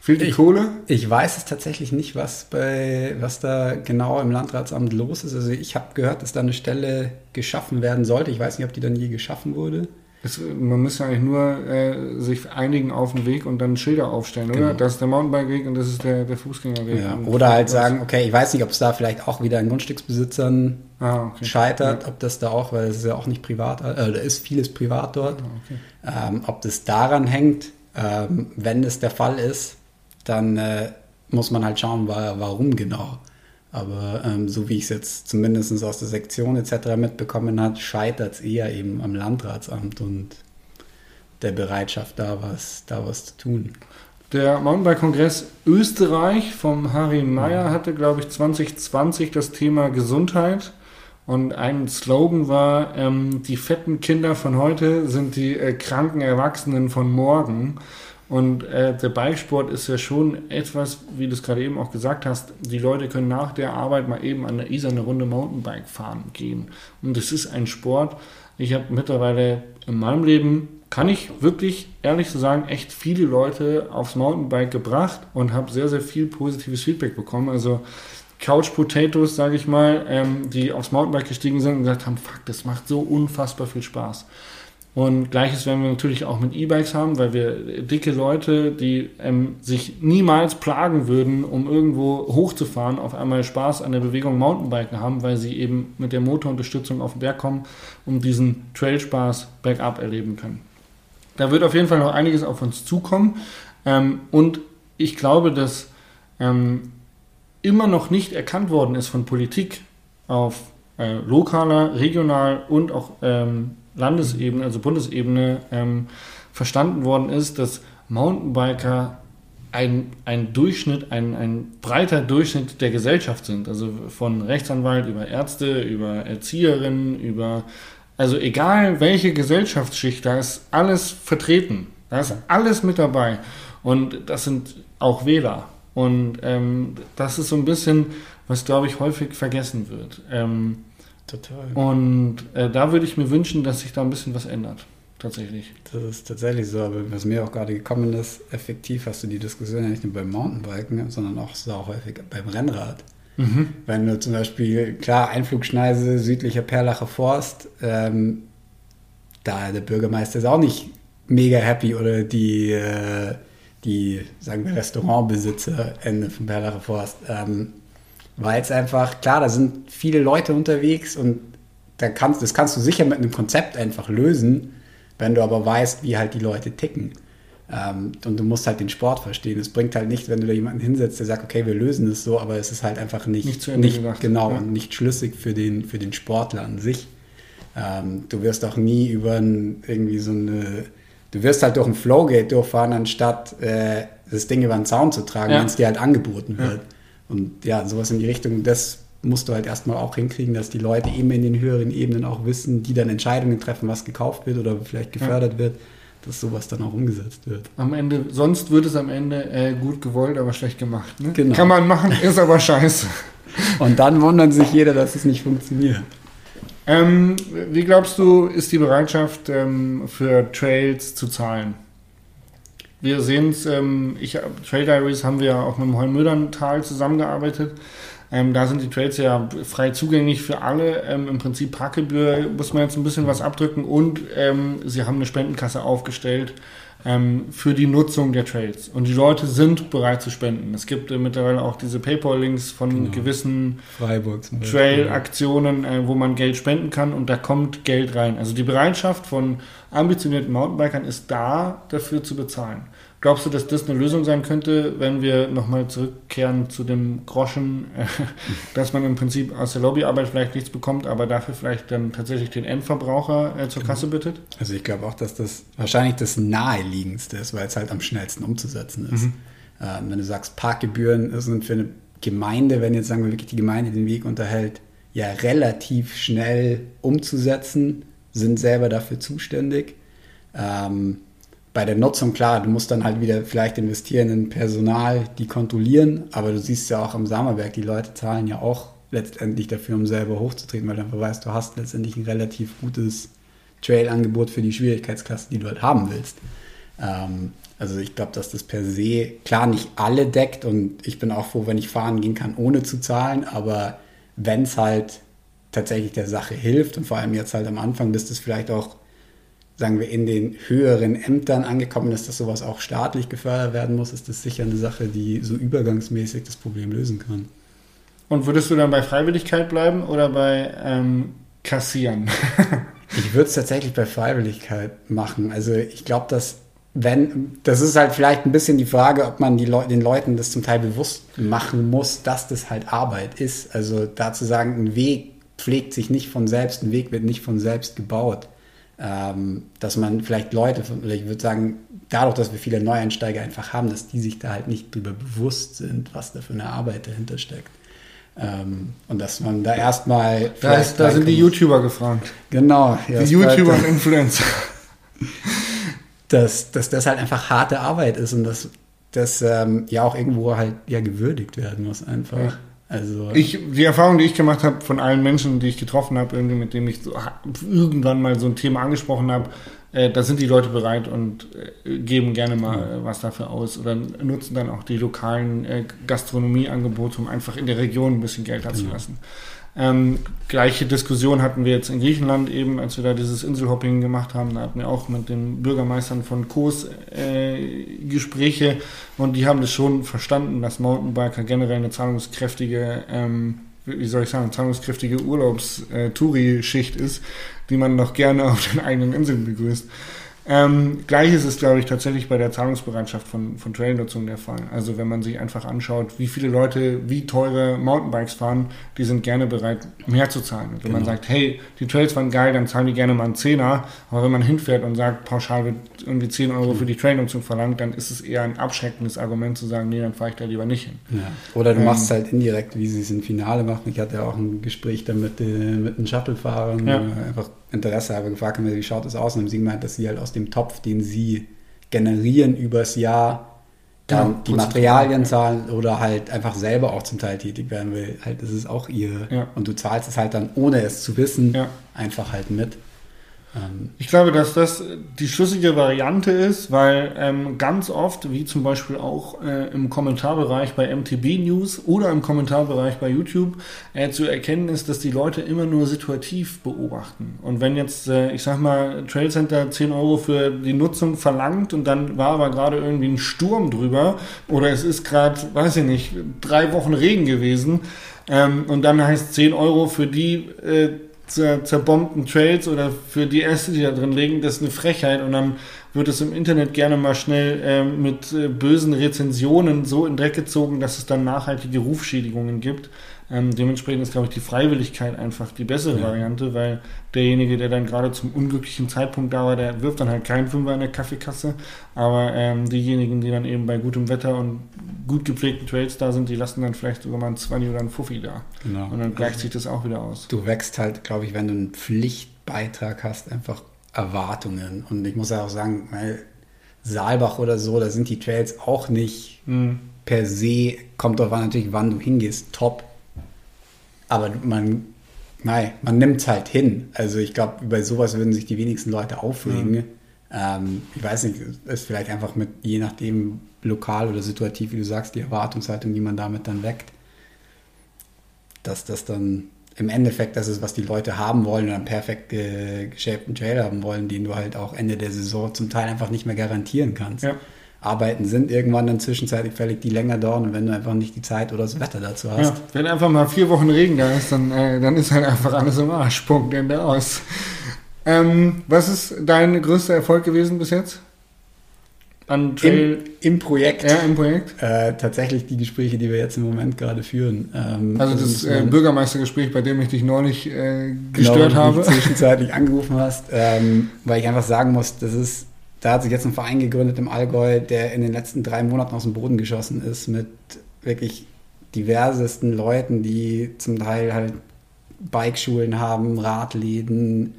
Fehlt die ich, Kohle? Ich weiß es tatsächlich nicht, was, bei, was da genau im Landratsamt los ist. Also ich habe gehört, dass da eine Stelle geschaffen werden sollte. Ich weiß nicht, ob die dann je geschaffen wurde. Es, man müsste eigentlich nur äh, sich einigen auf den Weg und dann Schilder aufstellen, genau. oder? Das ist der Mountainbike-Weg und das ist der, der Fußgängerweg. Ja, oder halt sagen, okay, ich weiß nicht, ob es da vielleicht auch wieder an Grundstücksbesitzern ah, okay. scheitert, ja. ob das da auch, weil es ist ja auch nicht privat, äh, da ist vieles privat dort, ah, okay. ähm, ob das daran hängt, ähm, wenn es der Fall ist, dann äh, muss man halt schauen, warum genau. Aber ähm, so wie ich es jetzt zumindest aus der Sektion etc. mitbekommen habe, scheitert es eher eben am Landratsamt und der Bereitschaft, da was, da was zu tun. Der Mountainbike-Kongress Österreich vom Harry Meyer hatte, glaube ich, 2020 das Thema Gesundheit. Und ein Slogan war, ähm, die fetten Kinder von heute sind die äh, kranken Erwachsenen von morgen. Und äh, der Bikesport ist ja schon etwas, wie du es gerade eben auch gesagt hast, die Leute können nach der Arbeit mal eben an der Isar eine Runde Mountainbike fahren gehen. Und es ist ein Sport. Ich habe mittlerweile in meinem Leben, kann ich wirklich ehrlich zu sagen, echt viele Leute aufs Mountainbike gebracht und habe sehr, sehr viel positives Feedback bekommen. Also Couch Potatoes, sage ich mal, ähm, die aufs Mountainbike gestiegen sind und gesagt haben, fuck, das macht so unfassbar viel Spaß. Und gleiches werden wir natürlich auch mit E-Bikes haben, weil wir dicke Leute, die ähm, sich niemals plagen würden, um irgendwo hochzufahren, auf einmal Spaß an der Bewegung Mountainbiken haben, weil sie eben mit der Motorunterstützung auf den Berg kommen und diesen Trailspaß bergab erleben können. Da wird auf jeden Fall noch einiges auf uns zukommen. Ähm, und ich glaube, dass ähm, immer noch nicht erkannt worden ist von Politik auf äh, lokaler, regional und auch ähm, Landesebene, also Bundesebene, ähm, verstanden worden ist, dass Mountainbiker ein, ein Durchschnitt, ein, ein breiter Durchschnitt der Gesellschaft sind. Also von Rechtsanwalt über Ärzte, über Erzieherinnen, über, also egal welche Gesellschaftsschicht, da ist alles vertreten. Da ist alles mit dabei. Und das sind auch Wähler. Und ähm, das ist so ein bisschen, was, glaube ich, häufig vergessen wird. Ähm, Total. Und äh, da würde ich mir wünschen, dass sich da ein bisschen was ändert. Tatsächlich. Das ist tatsächlich so, aber was mir auch gerade gekommen ist, effektiv hast du die Diskussion ja nicht nur beim Mountainbiken, sondern auch so häufig beim Rennrad. Mhm. Wenn du zum Beispiel, klar, Einflugschneise, südlicher Perlacher Forst, ähm, da der Bürgermeister ist auch nicht mega happy oder die, äh, die sagen wir, Restaurantbesitzer Ende von Perlacher Forst. Ähm, weil es einfach, klar, da sind viele Leute unterwegs und da kannst, das kannst du sicher mit einem Konzept einfach lösen, wenn du aber weißt, wie halt die Leute ticken. Ähm, und du musst halt den Sport verstehen. Es bringt halt nicht, wenn du da jemanden hinsetzt, der sagt, okay, wir lösen es so, aber es ist halt einfach nicht, nicht, nicht genau ja. und nicht schlüssig für den, für den Sportler an sich. Ähm, du wirst auch nie über ein, irgendwie so eine, du wirst halt durch ein Flowgate durchfahren, anstatt äh, das Ding über den Zaun zu tragen, ja. wenn es dir halt angeboten wird. Ja. Und ja, sowas in die Richtung, das musst du halt erstmal auch hinkriegen, dass die Leute eben in den höheren Ebenen auch wissen, die dann Entscheidungen treffen, was gekauft wird oder vielleicht gefördert ja. wird, dass sowas dann auch umgesetzt wird. Am Ende, sonst wird es am Ende äh, gut gewollt, aber schlecht gemacht. Ne? Genau. Kann man machen, ist aber scheiße. Und dann wundern sich jeder, dass es nicht funktioniert. Ähm, wie glaubst du, ist die Bereitschaft ähm, für Trails zu zahlen? Wir sehen es, ähm, Trail Diaries haben wir auch mit dem Heumöderntal zusammengearbeitet. Ähm, da sind die Trails ja frei zugänglich für alle. Ähm, Im Prinzip Parkgebühr muss man jetzt ein bisschen was abdrücken und ähm, sie haben eine Spendenkasse aufgestellt ähm, für die Nutzung der Trails. Und die Leute sind bereit zu spenden. Es gibt äh, mittlerweile auch diese PayPal-Links von genau. gewissen Trail-Aktionen, äh, wo man Geld spenden kann und da kommt Geld rein. Also die Bereitschaft von ambitionierten Mountainbikern ist da, dafür zu bezahlen. Glaubst du, dass das eine Lösung sein könnte, wenn wir nochmal zurückkehren zu dem Groschen, äh, dass man im Prinzip aus der Lobbyarbeit vielleicht nichts bekommt, aber dafür vielleicht dann tatsächlich den Endverbraucher äh, zur genau. Kasse bittet? Also ich glaube auch, dass das wahrscheinlich das naheliegendste ist, weil es halt am schnellsten umzusetzen ist. Mhm. Äh, wenn du sagst, Parkgebühren sind für eine Gemeinde, wenn jetzt sagen wir wirklich die Gemeinde den Weg unterhält, ja relativ schnell umzusetzen, sind selber dafür zuständig. Ähm, bei der Nutzung, klar, du musst dann halt wieder vielleicht investieren in Personal, die kontrollieren, aber du siehst ja auch am Sammerberg, die Leute zahlen ja auch letztendlich dafür, um selber hochzutreten, weil du einfach weißt, du hast letztendlich ein relativ gutes Trail-Angebot für die Schwierigkeitsklasse, die du halt haben willst. Ähm, also ich glaube, dass das per se klar nicht alle deckt und ich bin auch froh, wenn ich fahren gehen kann, ohne zu zahlen, aber wenn es halt tatsächlich der Sache hilft und vor allem jetzt halt am Anfang, bis das vielleicht auch sagen wir, in den höheren Ämtern angekommen ist, dass sowas auch staatlich gefördert werden muss, ist das sicher eine Sache, die so übergangsmäßig das Problem lösen kann. Und würdest du dann bei Freiwilligkeit bleiben oder bei ähm, Kassieren? ich würde es tatsächlich bei Freiwilligkeit machen. Also ich glaube, dass wenn, das ist halt vielleicht ein bisschen die Frage, ob man Le den Leuten das zum Teil bewusst machen muss, dass das halt Arbeit ist. Also da zu sagen, ein Weg pflegt sich nicht von selbst, ein Weg wird nicht von selbst gebaut dass man vielleicht Leute, oder ich würde sagen, dadurch, dass wir viele Neueinsteiger einfach haben, dass die sich da halt nicht drüber bewusst sind, was da für eine Arbeit dahinter steckt. Ähm, und dass man da erstmal. Da, ist, da sind die YouTuber gefragt. Genau. Ja, die YouTuber und Influencer. dass, dass das halt einfach harte Arbeit ist und dass das ähm, ja auch irgendwo halt ja gewürdigt werden muss einfach. Ja. Also ich, die Erfahrung, die ich gemacht habe von allen Menschen, die ich getroffen habe, irgendwie mit denen ich so, irgendwann mal so ein Thema angesprochen habe, äh, da sind die Leute bereit und äh, geben gerne mal äh, was dafür aus oder nutzen dann auch die lokalen äh, Gastronomieangebote, um einfach in der Region ein bisschen Geld da zu lassen. Ja. Ähm, gleiche Diskussion hatten wir jetzt in Griechenland eben, als wir da dieses Inselhopping gemacht haben. Da hatten wir auch mit den Bürgermeistern von Kos äh, Gespräche und die haben das schon verstanden, dass Mountainbiker generell eine zahlungskräftige, ähm, wie soll ich sagen, zahlungskräftige Urlaubs-Touri-Schicht ist, die man noch gerne auf den eigenen Inseln begrüßt. Ähm, Gleiches ist, glaube ich, tatsächlich bei der Zahlungsbereitschaft von, von Trailnutzung der Fall. Also wenn man sich einfach anschaut, wie viele Leute wie teure Mountainbikes fahren, die sind gerne bereit, mehr zu zahlen. Und wenn genau. man sagt, hey, die Trails waren geil, dann zahlen die gerne mal einen Zehner. Aber wenn man hinfährt und sagt, pauschal wird irgendwie 10 Euro für die Trailnutzung verlangt, dann ist es eher ein abschreckendes Argument zu sagen, nee, dann fahre ich da lieber nicht hin. Ja. Oder du ähm, machst halt indirekt, wie sie es im Finale machen. Ich hatte ja auch ein Gespräch da mit, äh, mit den Shuttle-Fahrern, ja. einfach Interesse habe, gefragt haben, wie schaut das aus? Und haben sie gemeint, dass sie halt aus dem Topf, den sie generieren übers Jahr, dann ja, die Materialien zahlen oder halt einfach selber auch zum Teil tätig werden will. Halt, das ist auch ihr. Ja. Und du zahlst es halt dann, ohne es zu wissen, ja. einfach halt mit. Ähm, ich glaube, dass das die schlüssige Variante ist, weil ähm, ganz oft, wie zum Beispiel auch äh, im Kommentarbereich bei MTB News oder im Kommentarbereich bei YouTube, äh, zu erkennen ist, dass die Leute immer nur situativ beobachten. Und wenn jetzt, äh, ich sag mal, Trail Center 10 Euro für die Nutzung verlangt und dann war aber gerade irgendwie ein Sturm drüber oder es ist gerade, weiß ich nicht, drei Wochen Regen gewesen ähm, und dann heißt 10 Euro für die äh, zerbombten Trails oder für die Äste, die da drin liegen, das ist eine Frechheit und dann wird es im Internet gerne mal schnell äh, mit äh, bösen Rezensionen so in Dreck gezogen, dass es dann nachhaltige Rufschädigungen gibt. Ähm, dementsprechend ist, glaube ich, die Freiwilligkeit einfach die bessere ja. Variante, weil derjenige, der dann gerade zum unglücklichen Zeitpunkt da war, der wirft dann halt keinen Fünfer in der Kaffeekasse. Aber ähm, diejenigen, die dann eben bei gutem Wetter und gut gepflegten Trails da sind, die lassen dann vielleicht sogar mal ein 20 oder ein Fuffi da. Genau. Und dann gleicht sich das auch wieder aus. Du wächst halt, glaube ich, wenn du einen Pflichtbeitrag hast, einfach Erwartungen. Und ich muss ja auch sagen, weil Saalbach oder so, da sind die Trails auch nicht mhm. per se, kommt drauf an natürlich, wann du hingehst, top aber man, nein, man nimmt es halt hin. Also ich glaube, über sowas würden sich die wenigsten Leute aufregen. Mhm. Ähm, ich weiß nicht, ist vielleicht einfach mit, je nachdem, lokal oder situativ, wie du sagst, die Erwartungshaltung, die man damit dann weckt, dass das dann im Endeffekt das ist, was die Leute haben wollen und einen perfekt äh, geschäbten Trail haben wollen, den du halt auch Ende der Saison zum Teil einfach nicht mehr garantieren kannst. Ja. Arbeiten sind irgendwann dann zwischenzeitlich fällig, die länger dauern und wenn du einfach nicht die Zeit oder das Wetter dazu hast. Ja, wenn einfach mal vier Wochen Regen da ist, dann, äh, dann ist halt einfach alles im Arsch. Punkt, Ende aus. Ähm, was ist dein größter Erfolg gewesen bis jetzt? An Trail? Im, Im, Projekt. Ja, im Projekt. Äh, tatsächlich die Gespräche, die wir jetzt im Moment gerade führen. Ähm, also das, das äh, Bürgermeistergespräch, bei dem ich dich neulich äh, gestört genau, habe. zwischenzeitlich angerufen hast, ähm, weil ich einfach sagen muss, das ist da hat sich jetzt ein Verein gegründet im Allgäu, der in den letzten drei Monaten aus dem Boden geschossen ist mit wirklich diversesten Leuten, die zum Teil halt Bikeschulen haben, Radläden,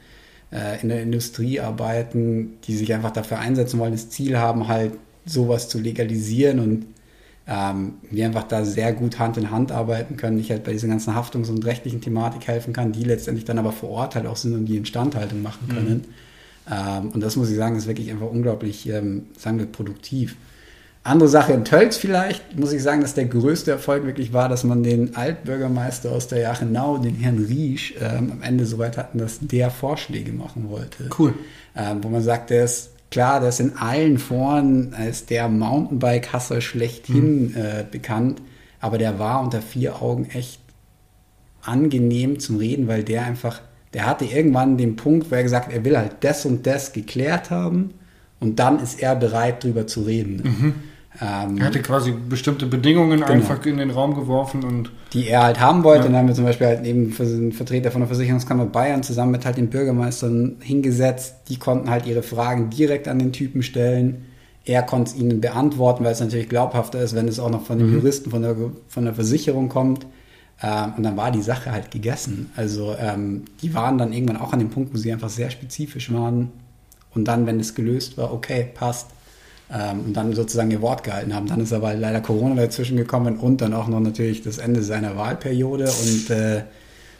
äh, in der Industrie arbeiten, die sich einfach dafür einsetzen wollen, das Ziel haben, halt sowas zu legalisieren und ähm, wir einfach da sehr gut Hand in Hand arbeiten können. Ich halt bei dieser ganzen Haftungs- und rechtlichen Thematik helfen kann, die letztendlich dann aber vor Ort halt auch sind und die Instandhaltung machen können. Mhm. Ähm, und das muss ich sagen, ist wirklich einfach unglaublich, ähm, sagen wir, produktiv. Andere Sache in Tölz vielleicht, muss ich sagen, dass der größte Erfolg wirklich war, dass man den Altbürgermeister aus der Jachenau, den Herrn Riesch, ähm, am Ende so weit hatten, dass der Vorschläge machen wollte. Cool. Ähm, wo man sagt, der ist klar, der ist in allen Foren als der Mountainbike-Hasser schlechthin mhm. äh, bekannt, aber der war unter vier Augen echt angenehm zum Reden, weil der einfach, der hatte irgendwann den Punkt, wo er gesagt hat, er will halt das und das geklärt haben und dann ist er bereit, drüber zu reden. Mhm. Ähm, er hatte quasi bestimmte Bedingungen genau. einfach in den Raum geworfen und. Die er halt haben wollte. Ja. Und dann haben wir zum Beispiel halt eben einen Vertreter von der Versicherungskammer Bayern zusammen mit halt den Bürgermeistern hingesetzt. Die konnten halt ihre Fragen direkt an den Typen stellen. Er konnte es ihnen beantworten, weil es natürlich glaubhafter ist, wenn es auch noch von den mhm. Juristen von der, von der Versicherung kommt. Ähm, und dann war die Sache halt gegessen. Also ähm, die waren dann irgendwann auch an dem Punkt, wo sie einfach sehr spezifisch waren. Und dann, wenn es gelöst war, okay, passt ähm, und dann sozusagen ihr Wort gehalten haben. Dann ist aber leider Corona dazwischen gekommen und dann auch noch natürlich das Ende seiner Wahlperiode und äh,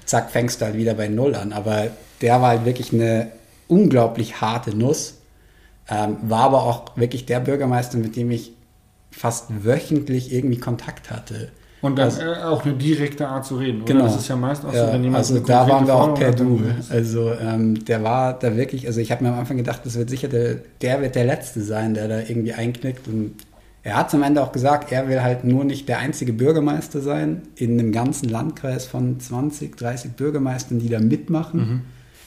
zack, fängst du halt wieder bei Null an. Aber der war halt wirklich eine unglaublich harte Nuss, ähm, war aber auch wirklich der Bürgermeister, mit dem ich fast wöchentlich irgendwie Kontakt hatte. Und dann also, äh, auch eine direkte Art zu reden, oder? Genau. Das ist ja meist auch so, wenn jemand Also da waren wir auch per Du. Also ähm, der war da wirklich, also ich habe mir am Anfang gedacht, das wird sicher der, der wird der Letzte sein, der da irgendwie einknickt. Und er hat am Ende auch gesagt, er will halt nur nicht der einzige Bürgermeister sein in einem ganzen Landkreis von 20, 30 Bürgermeistern, die da mitmachen. Mhm.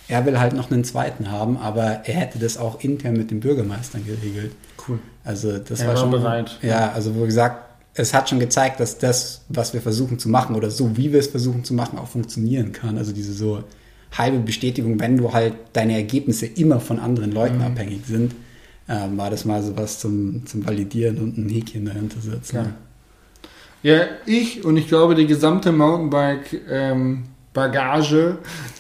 Er will halt noch einen zweiten haben, aber er hätte das auch intern mit den Bürgermeistern geregelt. Cool. Also das er war, war schon bereit. Ja, also wo gesagt, es hat schon gezeigt, dass das, was wir versuchen zu machen oder so, wie wir es versuchen zu machen, auch funktionieren kann. Also diese so halbe Bestätigung, wenn du halt deine Ergebnisse immer von anderen Leuten mhm. abhängig sind, äh, war das mal so was zum, zum Validieren und ein Häkchen dahinter setzen. Ja. ja, ich und ich glaube die gesamte Mountainbike ähm,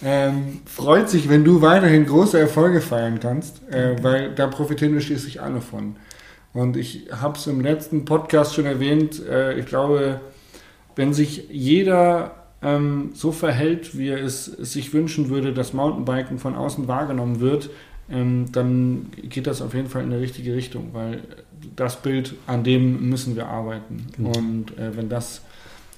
ähm, freut sich, wenn du weiterhin große Erfolge feiern kannst, äh, weil da profitieren wir schließlich alle von. Und ich habe es im letzten Podcast schon erwähnt, äh, ich glaube, wenn sich jeder ähm, so verhält, wie er es, sich wünschen würde, dass Mountainbiken von außen wahrgenommen wird, ähm, dann geht das auf jeden Fall in die richtige Richtung, weil das Bild, an dem müssen wir arbeiten. Genau. Und äh, wenn das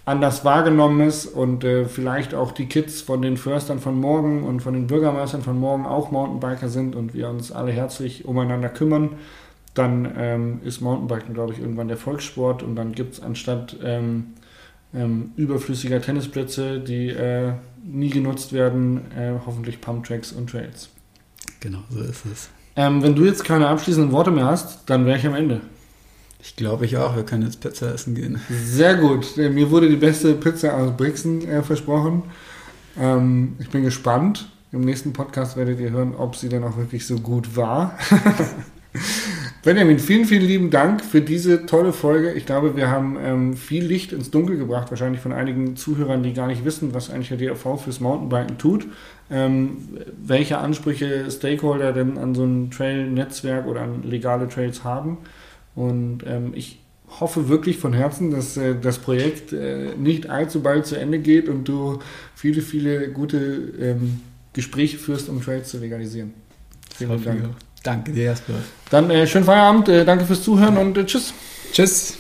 anders wahrgenommen ist und äh, vielleicht auch die Kids von den Förstern von morgen und von den Bürgermeistern von morgen auch Mountainbiker sind und wir uns alle herzlich umeinander kümmern, dann ähm, ist Mountainbiken, glaube ich, irgendwann der Volkssport und dann gibt es anstatt ähm, ähm, überflüssiger Tennisplätze, die äh, nie genutzt werden, äh, hoffentlich Pumptracks und Trails. Genau, so ist es. Ähm, wenn du jetzt keine abschließenden Worte mehr hast, dann wäre ich am Ende. Ich glaube ich auch, wir können jetzt Pizza essen gehen. Sehr gut. Mir wurde die beste Pizza aus Brixen äh, versprochen. Ähm, ich bin gespannt. Im nächsten Podcast werdet ihr hören, ob sie denn auch wirklich so gut war. Benjamin, vielen, vielen lieben Dank für diese tolle Folge. Ich glaube, wir haben ähm, viel Licht ins Dunkel gebracht, wahrscheinlich von einigen Zuhörern, die gar nicht wissen, was eigentlich der DRV fürs Mountainbiken tut. Ähm, welche Ansprüche Stakeholder denn an so ein Trail-Netzwerk oder an legale Trails haben. Und ähm, ich hoffe wirklich von Herzen, dass äh, das Projekt äh, nicht allzu bald zu Ende geht und du viele, viele gute ähm, Gespräche führst, um Trails zu legalisieren. Vielen Dank. Danke dir, Jasper. Dann äh, schönen Feierabend, äh, danke fürs Zuhören und äh, tschüss. Tschüss.